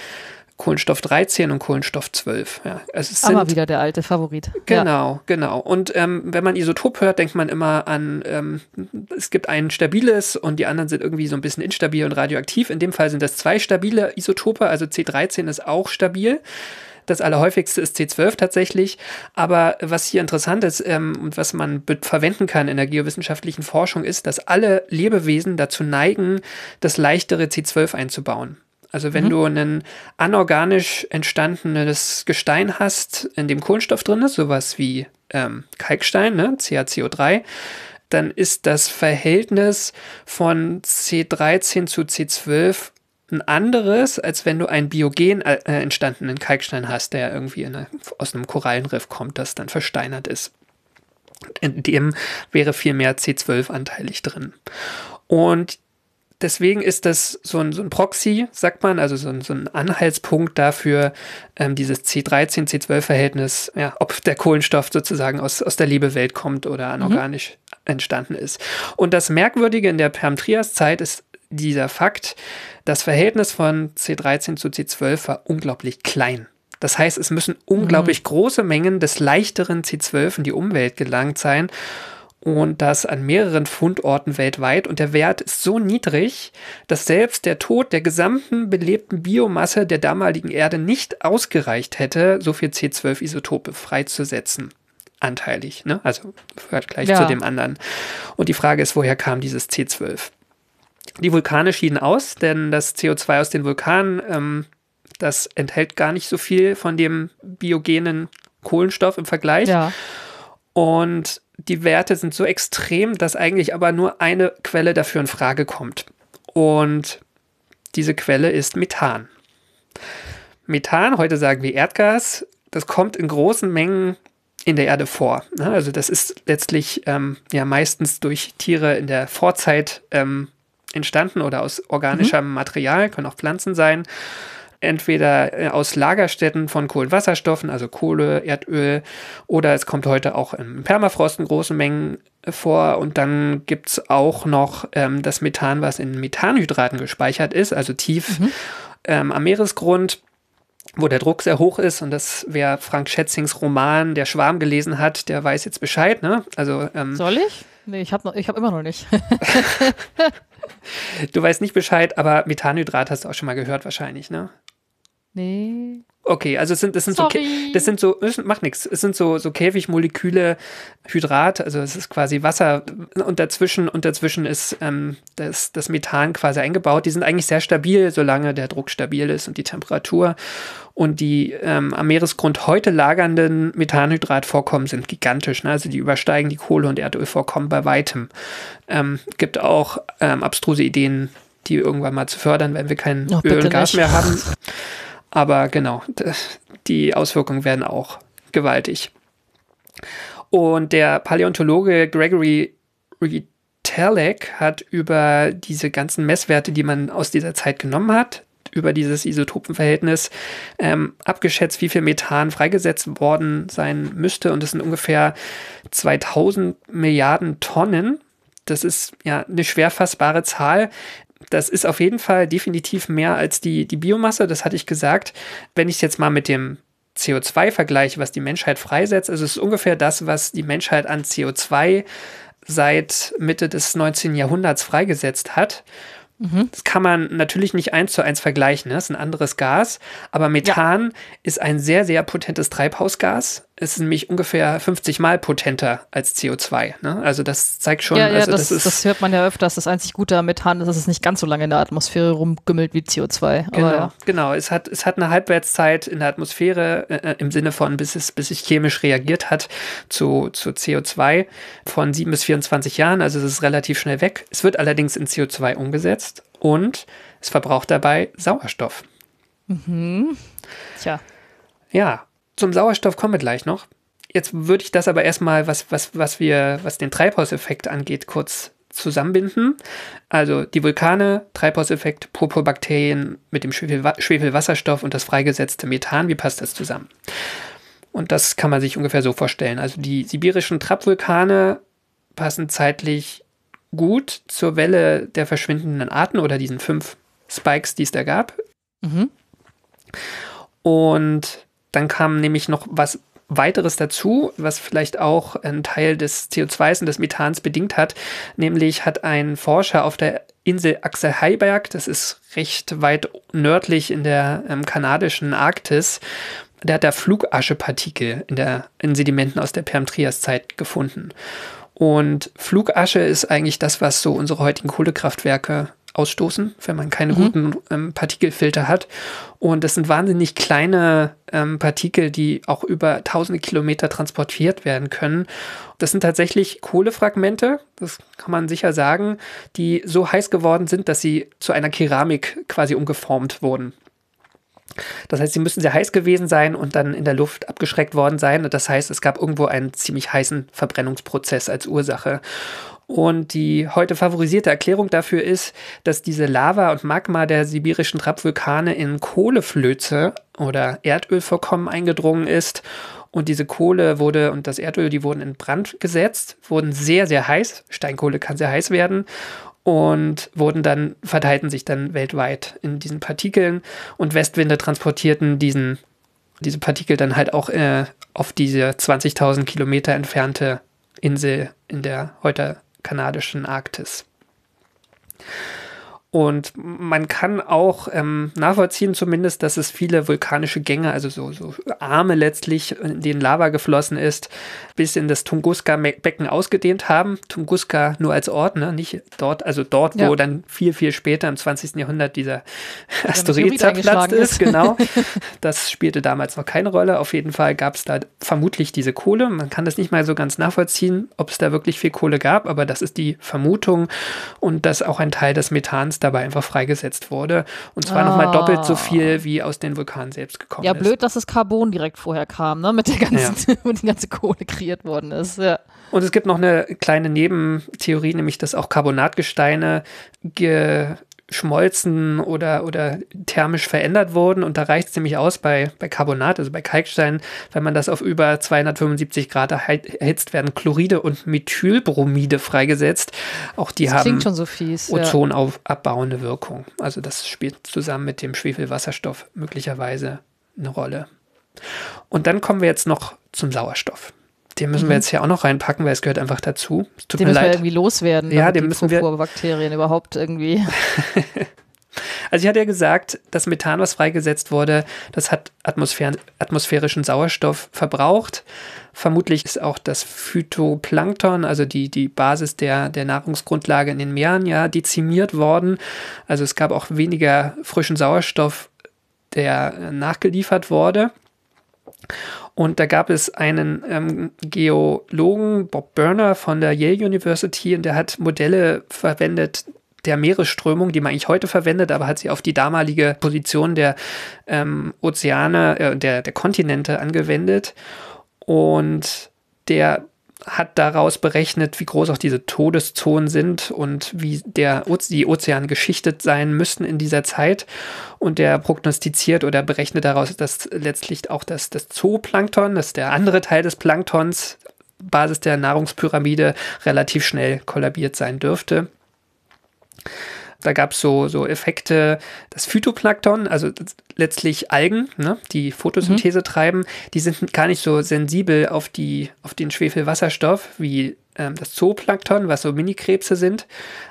Kohlenstoff 13 und Kohlenstoff 12. Ja, also es sind Aber wieder der alte Favorit. Ja. Genau, genau. Und ähm, wenn man Isotop hört, denkt man immer an, ähm, es gibt ein stabiles und die anderen sind irgendwie so ein bisschen instabil und radioaktiv. In dem Fall sind das zwei stabile Isotope, also C13 ist auch stabil. Das allerhäufigste ist C12 tatsächlich. Aber was hier interessant ist ähm, und was man verwenden kann in der geowissenschaftlichen Forschung, ist, dass alle Lebewesen dazu neigen, das leichtere C12 einzubauen. Also wenn du ein anorganisch entstandenes Gestein hast, in dem Kohlenstoff drin ist, sowas wie ähm, Kalkstein, ne, CaCO3, dann ist das Verhältnis von C13 zu C12 ein anderes, als wenn du einen biogen äh, entstandenen Kalkstein hast, der irgendwie in eine, aus einem Korallenriff kommt, das dann versteinert ist. In dem wäre viel mehr C12 anteilig drin. Und deswegen ist das so ein, so ein Proxy, sagt man, also so ein, so ein Anhaltspunkt dafür, ähm, dieses C13-C12-Verhältnis, ja, ob der Kohlenstoff sozusagen aus, aus der Lebewelt kommt oder anorganisch entstanden ist. Und das Merkwürdige in der Perm-Trias-Zeit ist dieser Fakt, das Verhältnis von C13 zu C12 war unglaublich klein. Das heißt, es müssen unglaublich große Mengen des leichteren C12 in die Umwelt gelangt sein und das an mehreren Fundorten weltweit. Und der Wert ist so niedrig, dass selbst der Tod der gesamten belebten Biomasse der damaligen Erde nicht ausgereicht hätte, so viel C12-Isotope freizusetzen. Anteilig, ne? Also gehört gleich Ja. zu dem anderen. Und die Frage ist, woher kam dieses C12? Die Vulkane schieden aus, denn das CO2 aus den Vulkanen, ähm, das enthält gar nicht so viel von dem biogenen Kohlenstoff im Vergleich. Ja. Und die Werte sind so extrem, dass eigentlich aber nur eine Quelle dafür in Frage kommt. Und diese Quelle ist Methan. Methan, heute sagen wir Erdgas, das kommt in großen Mengen in der Erde vor. Also das ist letztlich ähm, ja meistens durch Tiere in der Vorzeit ähm, entstanden oder aus organischem Material, können auch Pflanzen sein. Entweder äh, aus Lagerstätten von Kohlenwasserstoffen, also Kohle, Erdöl, oder es kommt heute auch im Permafrost in großen Mengen vor. Und dann gibt es auch noch ähm, das Methan, was in Methanhydraten gespeichert ist, also tief ähm, am Meeresgrund wo der Druck sehr hoch ist und das, wer Frank Schätzings Roman Der Schwarm gelesen hat, der weiß jetzt Bescheid, ne? Also, ähm, Soll ich? Nee, ich habe hab immer noch nicht. du weißt nicht Bescheid, aber Methanhydrat hast du auch schon mal gehört wahrscheinlich, ne? Nee. Okay, also es sind, das sind so, Sorry. Das sind so, macht nichts. Es sind so, so Käfigmoleküle, Hydrat, also es ist quasi Wasser und dazwischen, und dazwischen ist ähm, das, das Methan quasi eingebaut. Die sind eigentlich sehr stabil, solange der Druck stabil ist und die Temperatur. Und die ähm, am Meeresgrund heute lagernden Methanhydratvorkommen sind gigantisch. Ne? Also die übersteigen die Kohle- und Erdölvorkommen bei weitem. Ähm, gibt auch ähm, abstruse Ideen, die irgendwann mal zu fördern, wenn wir kein Oh, Öl und Gas nicht. mehr haben. Aber genau, die Auswirkungen werden auch gewaltig. Und der Paläontologe Gregory Retalek hat über diese ganzen Messwerte, die man aus dieser Zeit genommen hat, über dieses Isotopenverhältnis ähm, abgeschätzt, wie viel Methan freigesetzt worden sein müsste. Und das sind ungefähr 2000 Milliarden Tonnen. Das ist ja eine schwer fassbare Zahl. Das ist auf jeden Fall definitiv mehr als die, die Biomasse, das hatte ich gesagt. Wenn ich es jetzt mal mit dem CO2 vergleiche, was die Menschheit freisetzt, also es ist ungefähr das, was die Menschheit an CO2 seit Mitte des 19. Jahrhunderts freigesetzt hat. Das kann man natürlich nicht eins zu eins vergleichen. Ne? Das ist ein anderes Gas. Aber Methan ist ein sehr, sehr potentes Treibhausgas. Ist nämlich ungefähr 50 Mal potenter als CO2. Ne? Also das zeigt schon, ja, ja, also das, das, ist das hört man ja öfters. Das einzig Gute am Methan ist, dass es nicht ganz so lange in der Atmosphäre rumgümmelt wie CO2. Genau, ja. genau. Es hat, es hat eine Halbwertszeit in der Atmosphäre äh, im Sinne von, bis es, bis es chemisch reagiert hat zu, zu CO2 von 7 bis 24 Jahren. Also es ist relativ schnell weg. Es wird allerdings in CO2 umgesetzt und es verbraucht dabei Sauerstoff. Tja. Ja, zum Sauerstoff kommen wir gleich noch. Jetzt würde ich das aber erstmal, was, was, was wir, was den Treibhauseffekt angeht, kurz zusammenbinden. Also die Vulkane, Treibhauseffekt, Purpurbakterien mit dem Schwefel, Schwefelwasserstoff und das freigesetzte Methan, wie passt das zusammen? Und das kann man sich ungefähr so vorstellen. Also die sibirischen Trappvulkane passen zeitlich gut zur Welle der verschwindenden Arten oder diesen fünf Spikes, die es da gab. Mhm. Und dann kam nämlich noch was weiteres dazu, was vielleicht auch einen Teil des CO2s und des Methans bedingt hat. Nämlich hat ein Forscher auf der Insel Axel Heiberg, das ist recht weit nördlich in der ähm, kanadischen Arktis, der hat da Flugaschepartikel in, der, in Sedimenten aus der Perm-Trias-Zeit gefunden. Und Flugasche ist eigentlich das, was so unsere heutigen Kohlekraftwerke ausstoßen, wenn man keine guten ähm, Partikelfilter hat. Und das sind wahnsinnig kleine ähm, Partikel, die auch über tausende Kilometer transportiert werden können. Das sind tatsächlich Kohlefragmente, das kann man sicher sagen, die so heiß geworden sind, dass sie zu einer Keramik quasi umgeformt wurden. Das heißt, sie müssen sehr heiß gewesen sein und dann in der Luft abgeschreckt worden sein. Und das heißt, es gab irgendwo einen ziemlich heißen Verbrennungsprozess als Ursache. Und die heute favorisierte Erklärung dafür ist, dass diese Lava und Magma der sibirischen Trappvulkane in Kohleflöze oder Erdölvorkommen eingedrungen ist. Und diese Kohle wurde und das Erdöl, die wurden in Brand gesetzt, wurden sehr, sehr heiß. Steinkohle kann sehr heiß werden und wurden dann, verteilten sich dann weltweit in diesen Partikeln und Westwinde transportierten diesen, diese Partikel dann halt auch äh, auf diese 20.000 Kilometer entfernte Insel in der heute kanadischen Arktis. Und man kann auch ähm, nachvollziehen zumindest, dass es viele vulkanische Gänge, also so, so Arme letztlich, in denen Lava geflossen ist, bis in das Tunguska-Becken ausgedehnt haben. Tunguska nur als Ort, ne? nicht dort, also dort, Ja. wo dann viel, viel später im 20. Jahrhundert dieser Asteroid zerplatzt ist. ist. Genau. Das spielte damals noch keine Rolle. Auf jeden Fall gab es da vermutlich diese Kohle. Man kann das nicht mal so ganz nachvollziehen, ob es da wirklich viel Kohle gab, aber das ist die Vermutung und dass auch ein Teil des Methans dabei einfach freigesetzt wurde. Und zwar nochmal Ah. doppelt so viel, wie aus den Vulkanen selbst gekommen Ja, ist. blöd, dass das Carbon direkt vorher kam, ne? Mit der ganzen, mit die ganze Kohle kreiert worden ist. Ja. Und es gibt noch eine kleine Nebentheorie, nämlich dass auch Carbonatgesteine geschmolzen oder, oder thermisch verändert wurden. Und da reicht es nämlich aus bei, bei Carbonat, also bei Kalkstein, wenn man das auf über 275 Grad erhitzt, werden Chloride und Methylbromide freigesetzt. Auch die Das haben so fies. Ja. ozonabbauende Wirkung. Also das spielt zusammen mit dem Schwefelwasserstoff möglicherweise eine Rolle. Und dann kommen wir jetzt noch zum Sauerstoff. Den müssen wir jetzt hier auch noch reinpacken, weil es gehört einfach dazu. Es tut Den mir müssen wir leid. irgendwie loswerden, Ja, den müssen wir- Bakterien überhaupt irgendwie. Also ich hatte ja gesagt, das Methan, was freigesetzt wurde, das hat Atmosphär atmosphärischen Sauerstoff verbraucht. Vermutlich ist auch das Phytoplankton, also die, die Basis der, der Nahrungsgrundlage in den Meeren, ja dezimiert worden. Also es gab auch weniger frischen Sauerstoff, der nachgeliefert wurde. Und da gab es einen ähm, Geologen, Bob Burner von der Yale University, und der hat Modelle verwendet der Meeresströmung, die man eigentlich heute verwendet, aber hat sie auf die damalige Position der ähm, Ozeane, äh, der, der Kontinente angewendet. Und der hat daraus berechnet, wie groß auch diese Todeszonen sind und wie der, die Ozeane geschichtet sein müssten in dieser Zeit. Und der prognostiziert oder berechnet daraus, dass letztlich auch das, das Zooplankton, das ist der andere Teil des Planktons, Basis der Nahrungspyramide, relativ schnell kollabiert sein dürfte. Da gab es so, so Effekte, das Phytoplankton, also letztlich Algen, ne, die Photosynthese treiben, die sind gar nicht so sensibel auf, die, auf den Schwefelwasserstoff wie ähm, das Zooplankton, was so Minikrebse sind.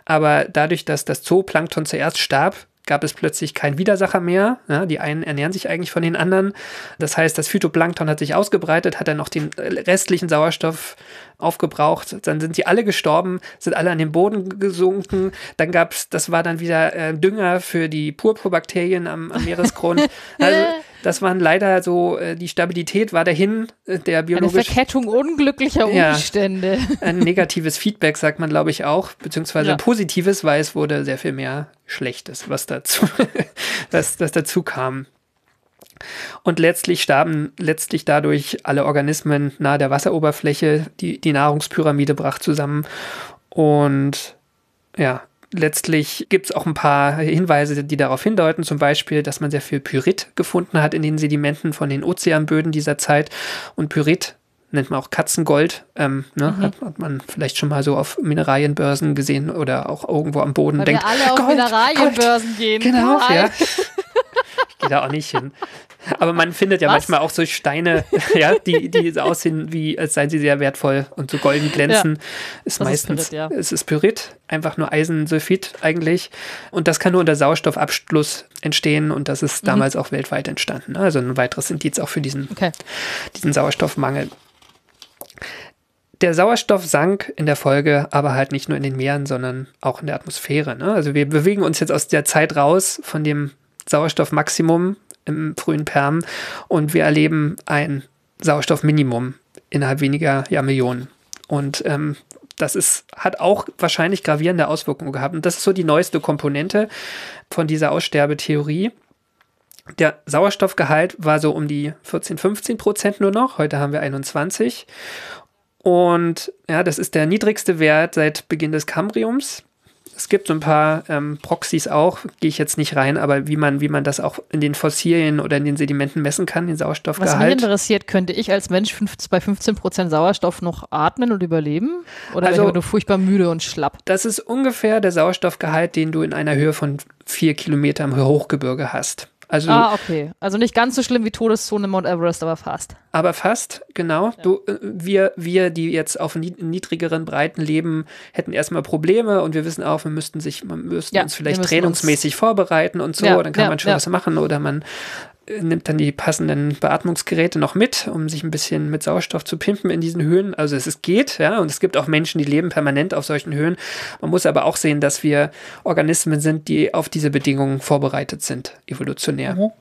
Aber dadurch, dass das Zooplankton zuerst starb, gab es plötzlich keinen Widersacher mehr. Ja, die einen ernähren sich eigentlich von den anderen. Das heißt, das Phytoplankton hat sich ausgebreitet, hat dann noch den restlichen Sauerstoff aufgebraucht. Dann sind sie alle gestorben, sind alle an den Boden gesunken. Dann gab es, das war dann wieder äh, Dünger für die Purpurbakterien am, am Meeresgrund. Also das waren leider so, äh, die Stabilität war dahin, äh, der Eine biologisch Verkettung unglücklicher Ja. Umstände. ein negatives Feedback, sagt man, glaube ich, auch, beziehungsweise Ja. ein positives, weil es wurde sehr viel mehr Schlechtes, was dazu, was, das dazu kam. Und letztlich starben letztlich dadurch alle Organismen nahe der Wasseroberfläche. Die, die Nahrungspyramide brach zusammen. Und ja, letztlich gibt es auch ein paar Hinweise, die darauf hindeuten. Zum Beispiel, dass man sehr viel Pyrit gefunden hat in den Sedimenten von den Ozeanböden dieser Zeit. Und Pyrit nennt man auch Katzengold. Ähm, ne? hat, hat man vielleicht schon mal so auf Mineralienbörsen gesehen oder auch irgendwo am Boden. Weil denkt, wir alle auf Gold, Mineralienbörsen gehen. Genau, ja. Gehe da auch nicht hin. Aber man findet ja Was? manchmal auch so Steine, ja, die, die so aussehen, wie als seien sie sehr wertvoll und so golden glänzen. Ist Das ist meistens, Pyrit, ja. es ist Pyrit, einfach nur Eisensulfid eigentlich. Und das kann nur unter Sauerstoffabschluss entstehen und das Mhm. ist damals auch weltweit entstanden. Also ein weiteres Indiz auch für diesen, Okay. diesen Sauerstoffmangel. Der Sauerstoff sank in der Folge, aber halt nicht nur in den Meeren, sondern auch in der Atmosphäre. Ne? Also wir bewegen uns jetzt aus der Zeit raus von dem Sauerstoffmaximum im frühen Perm und wir erleben ein Sauerstoffminimum innerhalb weniger ja, Millionen. Und ähm, das ist, hat auch wahrscheinlich gravierende Auswirkungen gehabt. Und das ist so die neueste Komponente von dieser Aussterbetheorie. Der Sauerstoffgehalt war so um die 14, 15 Prozent nur noch. Heute haben wir 21. Und ja, das ist der niedrigste Wert seit Beginn des Kambriums. Es gibt so ein paar ähm, Proxys auch, gehe ich jetzt nicht rein, aber wie man, wie man das auch in den Fossilien oder in den Sedimenten messen kann, den Was mich Sauerstoffgehalt. interessiert, könnte ich als Mensch fünf, bei 15% Sauerstoff noch atmen und überleben? Oder Also- bin ich nur furchtbar müde und schlapp? Das ist ungefähr der Sauerstoffgehalt, den du in einer Höhe von vier Kilometer im Hochgebirge hast. Also Ah, okay. Also nicht ganz so schlimm wie Todeszone Mount Everest, aber fast. Aber fast, genau. Du, äh, wir, wir, die jetzt auf ni- niedrigeren Breiten leben, hätten erstmal Probleme und wir wissen auch, wir müssten sich, man müssten Ja, uns vielleicht trainingsmäßig vorbereiten und so. Ja, dann kann ja, man schon ja. was machen oder man nimmt dann die passenden Beatmungsgeräte noch mit, um sich ein bisschen mit Sauerstoff zu pimpen in diesen Höhen. Also es, es geht, ja, und es gibt auch Menschen, die leben permanent auf solchen Höhen. Man muss aber auch sehen, dass wir Organismen sind, die auf diese Bedingungen vorbereitet sind, evolutionär Mhm.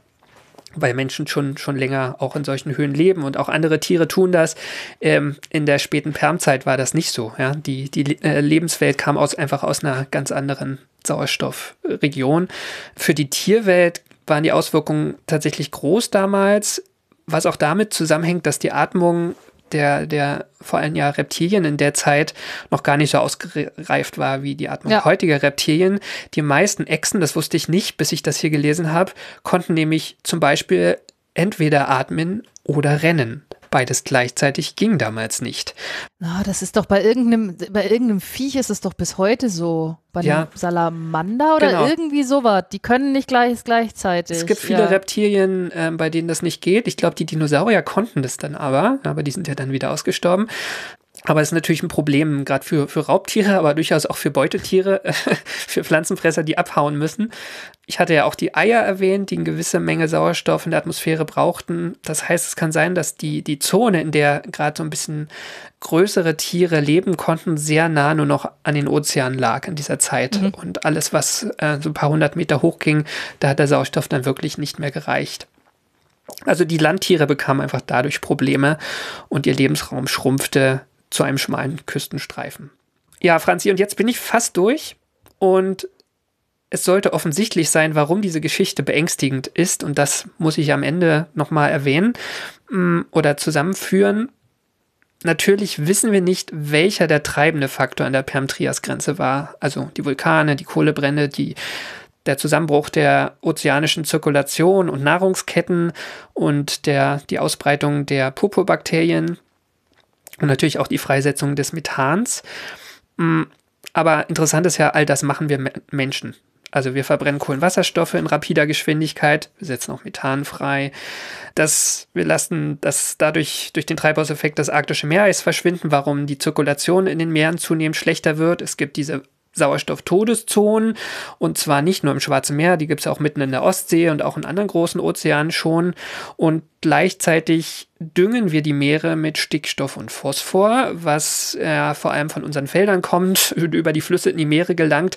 weil Menschen schon, schon länger auch in solchen Höhen leben und auch andere Tiere tun das. Ähm, in der späten Permzeit war das nicht so. Ja? Die, die äh, Lebenswelt kam aus, einfach aus einer ganz anderen Sauerstoffregion. Für die Tierwelt waren die Auswirkungen tatsächlich groß damals, was auch damit zusammenhängt, dass die Atmung der, der vor allem ja Reptilien in der Zeit noch gar nicht so ausgereift war wie die Atmung Ja. heutiger Reptilien. Die meisten Echsen, das wusste ich nicht, bis ich das hier gelesen habe, konnten nämlich zum Beispiel entweder atmen oder rennen. Beides gleichzeitig ging damals nicht. Na, das ist doch bei irgendeinem, bei irgendeinem Viech ist es doch bis heute so. Bei Ja. einem Salamander oder Genau. irgendwie sowas. Die können nicht gleich, gleichzeitig. Es gibt viele ja. Reptilien, ähm, bei denen das nicht geht. Ich glaube, die Dinosaurier konnten das dann aber, aber die sind ja dann wieder ausgestorben. Aber es ist natürlich ein Problem, gerade für, für Raubtiere, aber durchaus auch für Beutetiere, für Pflanzenfresser, die abhauen müssen. Ich hatte ja auch die Eier erwähnt, die eine gewisse Menge Sauerstoff in der Atmosphäre brauchten. Das heißt, es kann sein, dass die, die Zone, in der gerade so ein bisschen größere Tiere leben konnten, sehr nah nur noch an den Ozeanen lag in dieser Zeit. Und alles, was äh, so ein paar hundert Meter hoch ging, da hat der Sauerstoff dann wirklich nicht mehr gereicht. Also die Landtiere bekamen einfach dadurch Probleme und ihr Lebensraum schrumpfte zu einem schmalen Küstenstreifen. Ja, Franzi, und jetzt bin ich fast durch und es sollte offensichtlich sein, warum diese Geschichte beängstigend ist und das muss ich am Ende nochmal erwähnen mm, oder zusammenführen. Natürlich wissen wir nicht, welcher der treibende Faktor an der Perm-Trias-Grenze war. Also die Vulkane, die Kohlebrände, die, der Zusammenbruch der ozeanischen Zirkulation und Nahrungsketten und der, die Ausbreitung der Purpurbakterien und natürlich auch die Freisetzung des Methans. Mm, Aber interessant ist ja, all das machen wir Me- Menschen. Also wir verbrennen Kohlenwasserstoffe in rapider Geschwindigkeit, wir setzen auch Methan frei. Das, wir lassen das dadurch durch den Treibhauseffekt das arktische Meereis verschwinden, warum die Zirkulation in den Meeren zunehmend schlechter wird. Es gibt diese Sauerstofftodeszonen und zwar nicht nur im Schwarzen Meer, die gibt es auch mitten in der Ostsee und auch in anderen großen Ozeanen schon. Und gleichzeitig düngen wir die Meere mit Stickstoff und Phosphor, was äh, vor allem von unseren Feldern kommt, über die Flüsse in die Meere gelangt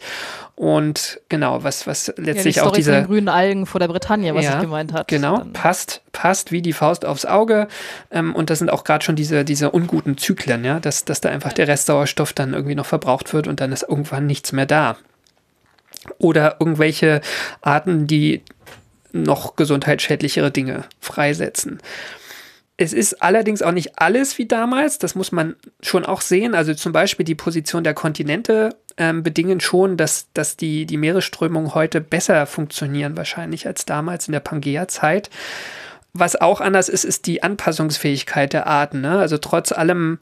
und genau, was, was Ja, die letztlich auch diese grünen Algen vor der Bretagne, was Ja, ich gemeint hat. Genau, Dann- passt, passt wie die Faust aufs Auge. Ähm, und das sind auch gerade schon diese, diese unguten Zyklen, ja, dass, dass da einfach der Restsauerstoff dann irgendwie noch verbraucht wird und dann ist irgendwann nichts mehr da. Oder irgendwelche Arten, die noch gesundheitsschädlichere Dinge freisetzen. Es ist allerdings auch nicht alles wie damals, das muss man schon auch sehen. Also zum Beispiel die Position der Kontinente ähm, bedingen schon, dass, dass die, die Meeresströmungen heute besser funktionieren wahrscheinlich als damals in der Pangea-Zeit. Was auch anders ist, ist die Anpassungsfähigkeit der Arten. Ne? Also trotz allem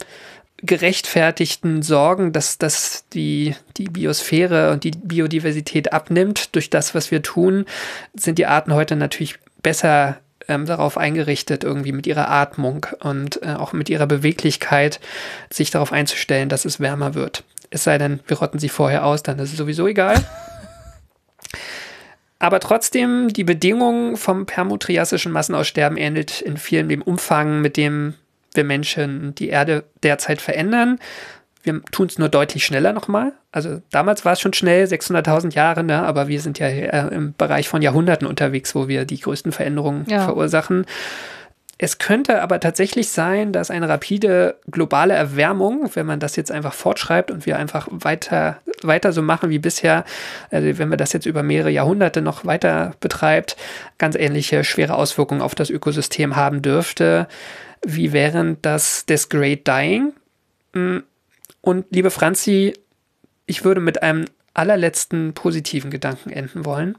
gerechtfertigten Sorgen, dass, dass die, die Biosphäre und die Biodiversität abnimmt durch das, was wir tun, sind die Arten heute natürlich besser ähm, darauf eingerichtet, irgendwie mit ihrer Atmung und äh, auch mit ihrer Beweglichkeit sich darauf einzustellen, dass es wärmer wird. Es sei denn, wir rotten sie vorher aus, dann ist es sowieso egal. Aber trotzdem, die Bedingungen vom permotriasischen Massenaussterben ähnelt in vielen dem Umfang, mit dem wir Menschen die Erde derzeit verändern. Wir tun es nur deutlich schneller nochmal. Also damals war es schon schnell, 600.000 Jahre, ne? aber wir sind ja äh, im Bereich von Jahrhunderten unterwegs, wo wir die größten Veränderungen Ja. verursachen. Es könnte aber tatsächlich sein, dass eine rapide globale Erwärmung, wenn man das jetzt einfach fortschreibt und wir einfach weiter, weiter so machen wie bisher, also wenn wir das jetzt über mehrere Jahrhunderte noch weiter betreibt, ganz ähnliche schwere Auswirkungen auf das Ökosystem haben dürfte, wie während das des Great Dying. Und liebe Franzi, ich würde mit einem allerletzten positiven Gedanken enden wollen.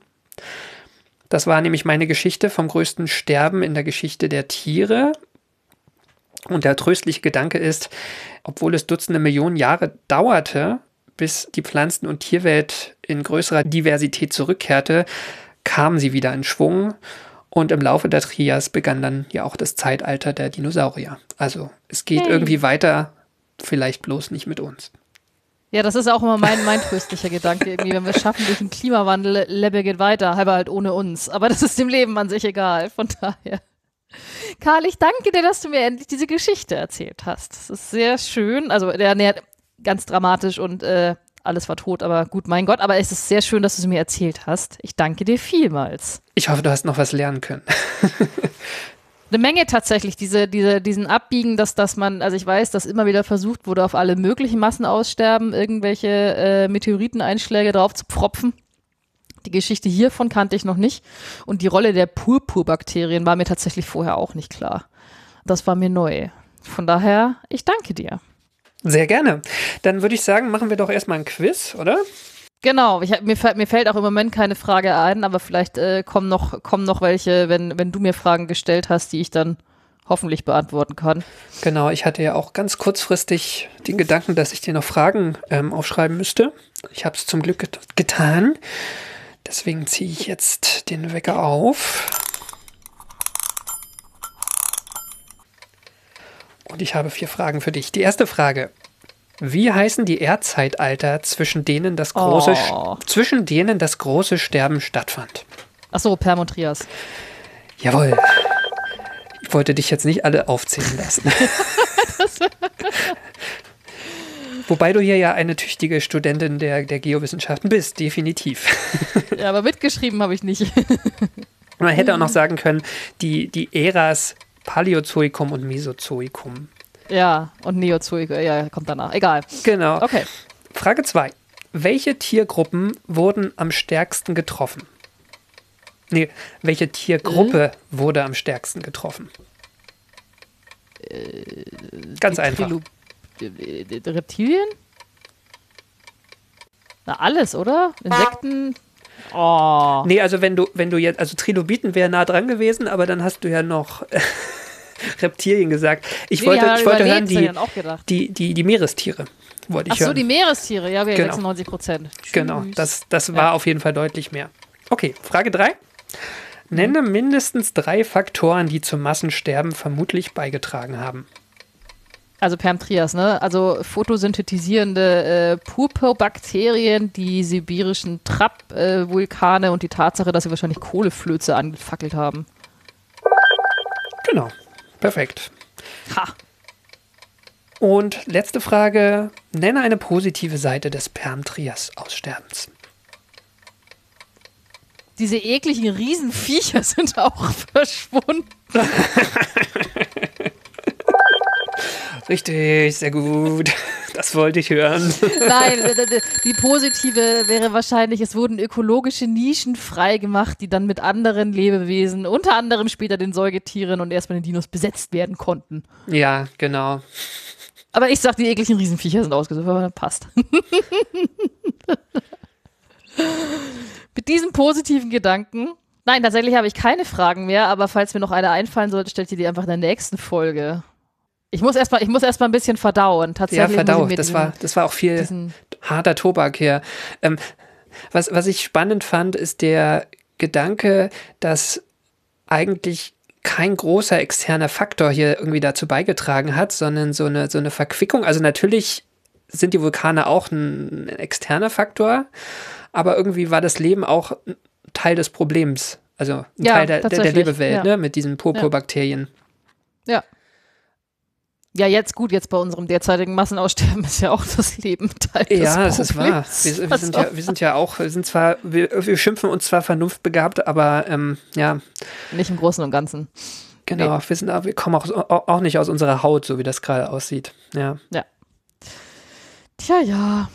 Das war nämlich meine Geschichte vom größten Sterben in der Geschichte der Tiere. Und der tröstliche Gedanke ist, obwohl es Dutzende Millionen Jahre dauerte, bis die Pflanzen- und Tierwelt in größerer Diversität zurückkehrte, kam sie wieder in Schwung. Und im Laufe der Trias begann dann ja auch das Zeitalter der Dinosaurier. Also es geht Hey. irgendwie weiter, vielleicht bloß nicht mit uns. Ja, das ist auch immer mein, mein tröstlicher Gedanke. Irgendwie, wenn wir es schaffen durch den Klimawandel, Lebe geht weiter, aber halt ohne uns. Aber das ist dem Leben an sich egal. Von daher. Karl, ich danke dir, dass du mir endlich diese Geschichte erzählt hast. Das ist sehr schön. Also, der nähert ganz dramatisch und äh, alles war tot, aber gut, mein Gott. Aber es ist sehr schön, dass du es mir erzählt hast. Ich danke dir vielmals. Ich hoffe, du hast noch was lernen können. Eine Menge tatsächlich, diese, diese, diesen Abbiegen, dass, dass man, also ich weiß, dass immer wieder versucht wurde, auf alle möglichen Massenaussterben irgendwelche äh, Meteoriteneinschläge drauf zu pfropfen. Die Geschichte hiervon kannte ich noch nicht. Und die Rolle der Purpurbakterien war mir tatsächlich vorher auch nicht klar. Das war mir neu. Von daher, ich danke dir. Sehr gerne. Dann würde ich sagen, machen wir doch erstmal ein Quiz, oder? Genau, ich, mir, fällt- mir fällt auch im Moment keine Frage ein, aber vielleicht äh, kommen, noch, kommen noch welche, wenn, wenn du mir Fragen gestellt hast, die ich dann hoffentlich beantworten kann. Genau, ich hatte ja auch ganz kurzfristig den Gedanken, dass ich dir noch Fragen ähm, aufschreiben müsste. Ich habe es zum Glück get getan. Deswegen ziehe ich jetzt den Wecker auf. Und ich habe vier Fragen für dich. Die erste Frage. Wie heißen die Erdzeitalter, zwischen denen das große, Oh. zwischen denen das große Sterben stattfand? Achso, Perm und Trias. Jawohl. Ich wollte dich jetzt nicht alle aufzählen lassen. Wobei du hier ja eine tüchtige Studentin der, der Geowissenschaften bist, definitiv. Ja, aber mitgeschrieben habe ich nicht. Man hätte auch noch sagen können, die, die Äras Paläozoikum und Mesozoikum. Ja, und Neozoik, ja, kommt danach. Egal. Genau. Okay. Frage 2. Welche Tiergruppen wurden am stärksten getroffen? Nee, welche Tiergruppe wurde am stärksten getroffen? Ganz Die einfach. Trilu- äh, äh, Reptilien? Na, alles, oder? Insekten? Oh. Nee, also wenn du, wenn du jetzt, also Trilobiten wäre nah dran gewesen, aber dann hast du ja noch Reptilien gesagt. Ich Nee, wollte, ich wollte hören, die, die, die, die Meerestiere. Wollte ich Ach so, hören. die Meerestiere, ja, wir Genau. 96 Prozent. genau, das, das war auf jeden Fall deutlich mehr. Okay, Frage 3. Nenne mindestens drei Faktoren, die zum Massensterben vermutlich beigetragen haben. Also Permtrias, ne? Also photosynthetisierende äh, Purpurbakterien, die sibirischen Trapp-Vulkane und die Tatsache, dass sie wahrscheinlich Kohleflöze angefackelt haben. Genau, perfekt. Ha! Und letzte Frage. Nenne eine positive Seite des Permtrias-Aussterbens. Diese ekligen Riesenviecher sind auch verschwunden. Richtig, sehr gut. Das wollte ich hören. Nein, d- d- die positive wäre wahrscheinlich, es wurden ökologische Nischen freigemacht, die dann mit anderen Lebewesen, unter anderem später den Säugetieren und erstmal den Dinos besetzt werden konnten. Ja, genau. Aber ich sag, die ekligen Riesenviecher sind ausgesucht, aber passt. Mit diesen positiven Gedanken. Nein, tatsächlich habe ich keine Fragen mehr, aber falls mir noch eine einfallen sollte, stellt ihr die einfach in der nächsten Folge. Ich muss erstmal, ich muss erstmal ein bisschen verdauen. Ja, Tatsächlich verdaucht. mir Das diesen- war, das war auch viel harter Tobak hier. Ähm, was, was ich spannend fand, ist der Gedanke, dass eigentlich kein großer externer Faktor hier irgendwie dazu beigetragen hat, sondern so eine, so eine Verquickung. Also natürlich sind die Vulkane auch ein externer Faktor, aber irgendwie war das Leben auch ein Teil des Problems. Also ein Ja, Teil der, der, der Lebewelt, ja. ne, mit diesen Purpurbakterien. Ja. Ja, jetzt gut, jetzt bei unserem derzeitigen Massenaussterben ist ja auch das Leben Teil des Ja, das ist wahr. Wir, wir, sind ja, wir sind ja auch, wir sind zwar, wir, wir schimpfen uns zwar vernunftbegabt, aber ähm, ja, Nicht im Großen und Ganzen. genau, wir, sind, wir kommen auch, auch nicht aus unserer Haut, so wie das gerade aussieht. Ja. Tja, ja.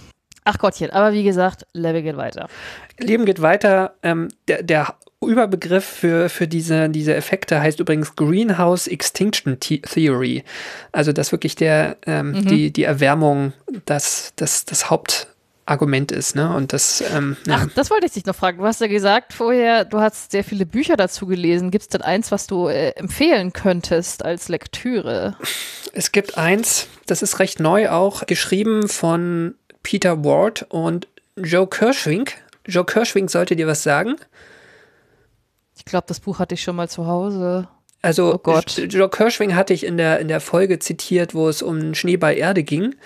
Ach Gottchen, aber wie gesagt, Level geht weiter. Leben geht weiter. Ähm, der, der Überbegriff für, für diese, diese Effekte heißt übrigens Greenhouse Extinction The- Theory. Also, dass wirklich der, ähm, die, die Erwärmung das, das, das Hauptargument ist. Ne? Und das, ähm, ja. Ach, das wollte ich dich noch fragen. Du hast ja gesagt vorher, du hast sehr viele Bücher dazu gelesen. Gibt es denn eins, was du äh, empfehlen könntest als Lektüre? Es gibt eins, das ist recht neu auch, geschrieben von Peter Ward und Joe Kirschwink. Joe Kirschwink sollte dir was sagen. Ich glaube, das Buch hatte ich schon mal zu Hause. Also Oh Gott. Joe Kirschwing hatte ich in der, in der Folge zitiert, wo es um Schneeball Erde ging.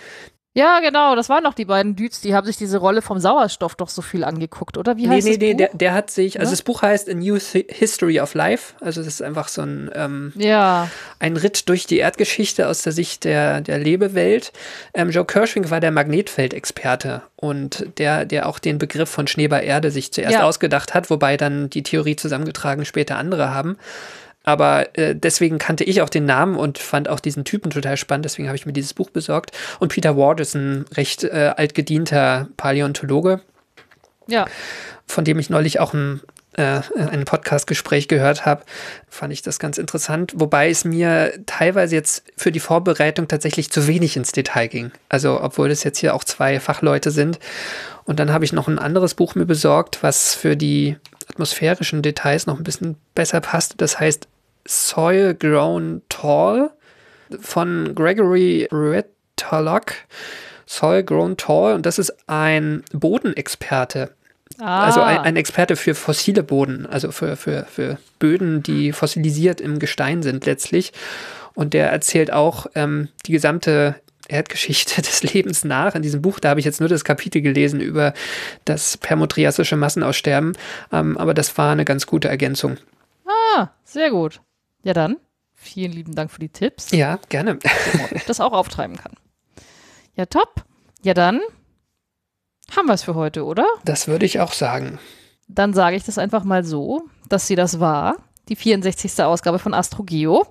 Ja, genau, das waren doch die beiden Dudes, die haben sich diese Rolle vom Sauerstoff doch so viel angeguckt, oder? Wie Nee, heißt nee, das nee, Buch? der, der hat sich, also Ja? das Buch heißt A New History of Life. Also das ist einfach so ein, ähm, ja, ein Ritt durch die Erdgeschichte aus der Sicht der, der Lebewelt. Ähm, Joe Kirschwing war der Magnetfeldexperte und der, der auch den Begriff von Schneeball Erde sich zuerst Ja. ausgedacht hat, wobei dann die Theorie zusammengetragen später andere haben. Aber äh, deswegen kannte ich auch den Namen und fand auch diesen Typen total spannend. Deswegen habe ich mir dieses Buch besorgt. Und Peter Ward ist ein recht äh, altgedienter Paläontologe, ja. von dem ich neulich auch ein äh, ein Podcast-Gespräch gehört habe, fand ich das ganz interessant. Wobei es mir teilweise jetzt für die Vorbereitung tatsächlich zu wenig ins Detail ging. Also, obwohl es jetzt hier auch zwei Fachleute sind. Und dann habe ich noch ein anderes Buch mir besorgt, was für die atmosphärischen Details noch ein bisschen besser passt. Das heißt Soil Grown Tall von Gregory Retallock. Soil Grown Tall und das ist ein Bodenexperte. Ah. Also ein, ein, Experte für fossile Boden, also für, für, für Böden, die fossilisiert im Gestein sind letztlich. Und der erzählt auch ähm, die gesamte Erdgeschichte des Lebens nach. In diesem Buch, da habe ich jetzt nur das Kapitel gelesen über das permotriasische Massenaussterben, ähm, aber das war eine ganz gute Ergänzung. Ah, sehr gut. Ja dann, vielen lieben Dank für die Tipps. Ja, gerne. Das auch auftreiben kann. Ja, top. Ja dann, haben wir es für heute, oder? Das würde ich auch sagen. Dann sage ich das einfach mal so, dass sie das war. Die 64. Ausgabe von AstroGeo.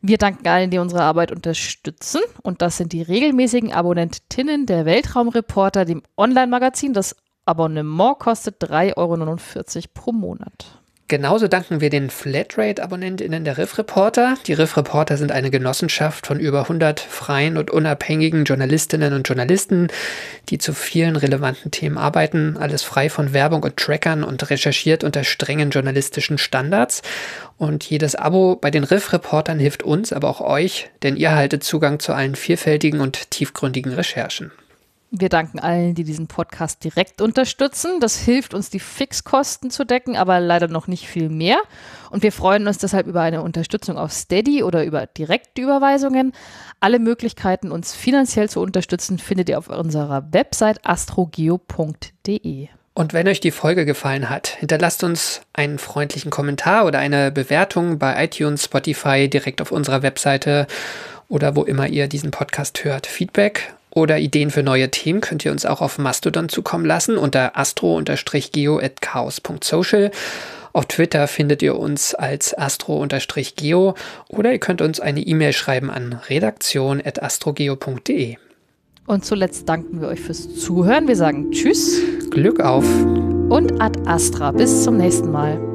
Wir danken allen, die unsere Arbeit unterstützen. Und das sind die regelmäßigen Abonnentinnen der Weltraumreporter, dem Online-Magazin. Das Abonnement kostet 3,49 Euro pro Monat. Genauso danken wir den Flatrate-AbonnentInnen der Riff Reporter. Die Riff Reporter sind eine Genossenschaft von über 100 freien und unabhängigen Journalistinnen und Journalisten, die zu vielen relevanten Themen arbeiten. Alles frei von Werbung und Trackern und recherchiert unter strengen journalistischen Standards. Und jedes Abo bei den Riff Reportern hilft uns, aber auch euch, denn ihr haltet Zugang zu allen vielfältigen und tiefgründigen Recherchen. Wir danken allen, die diesen Podcast direkt unterstützen. Das hilft uns, die Fixkosten zu decken, aber leider noch nicht viel mehr. Und wir freuen uns deshalb über eine Unterstützung auf Steady oder über direkte Überweisungen. Alle Möglichkeiten, uns finanziell zu unterstützen, findet ihr auf unserer Website astrogeo.de. Und wenn euch die Folge gefallen hat, hinterlasst uns einen freundlichen Kommentar oder eine Bewertung bei iTunes, Spotify, direkt auf unserer Webseite oder wo immer ihr diesen Podcast hört. Feedback oder Ideen für neue Themen könnt ihr uns auch auf Mastodon zukommen lassen unter astro-geo.chaos.social. Auf Twitter findet ihr uns als astro-geo oder ihr könnt uns eine E-Mail schreiben an redaktion.astrogeo.de. Und zuletzt danken wir euch fürs Zuhören. Wir sagen Tschüss. Glück auf. Und ad astra. Bis zum nächsten Mal.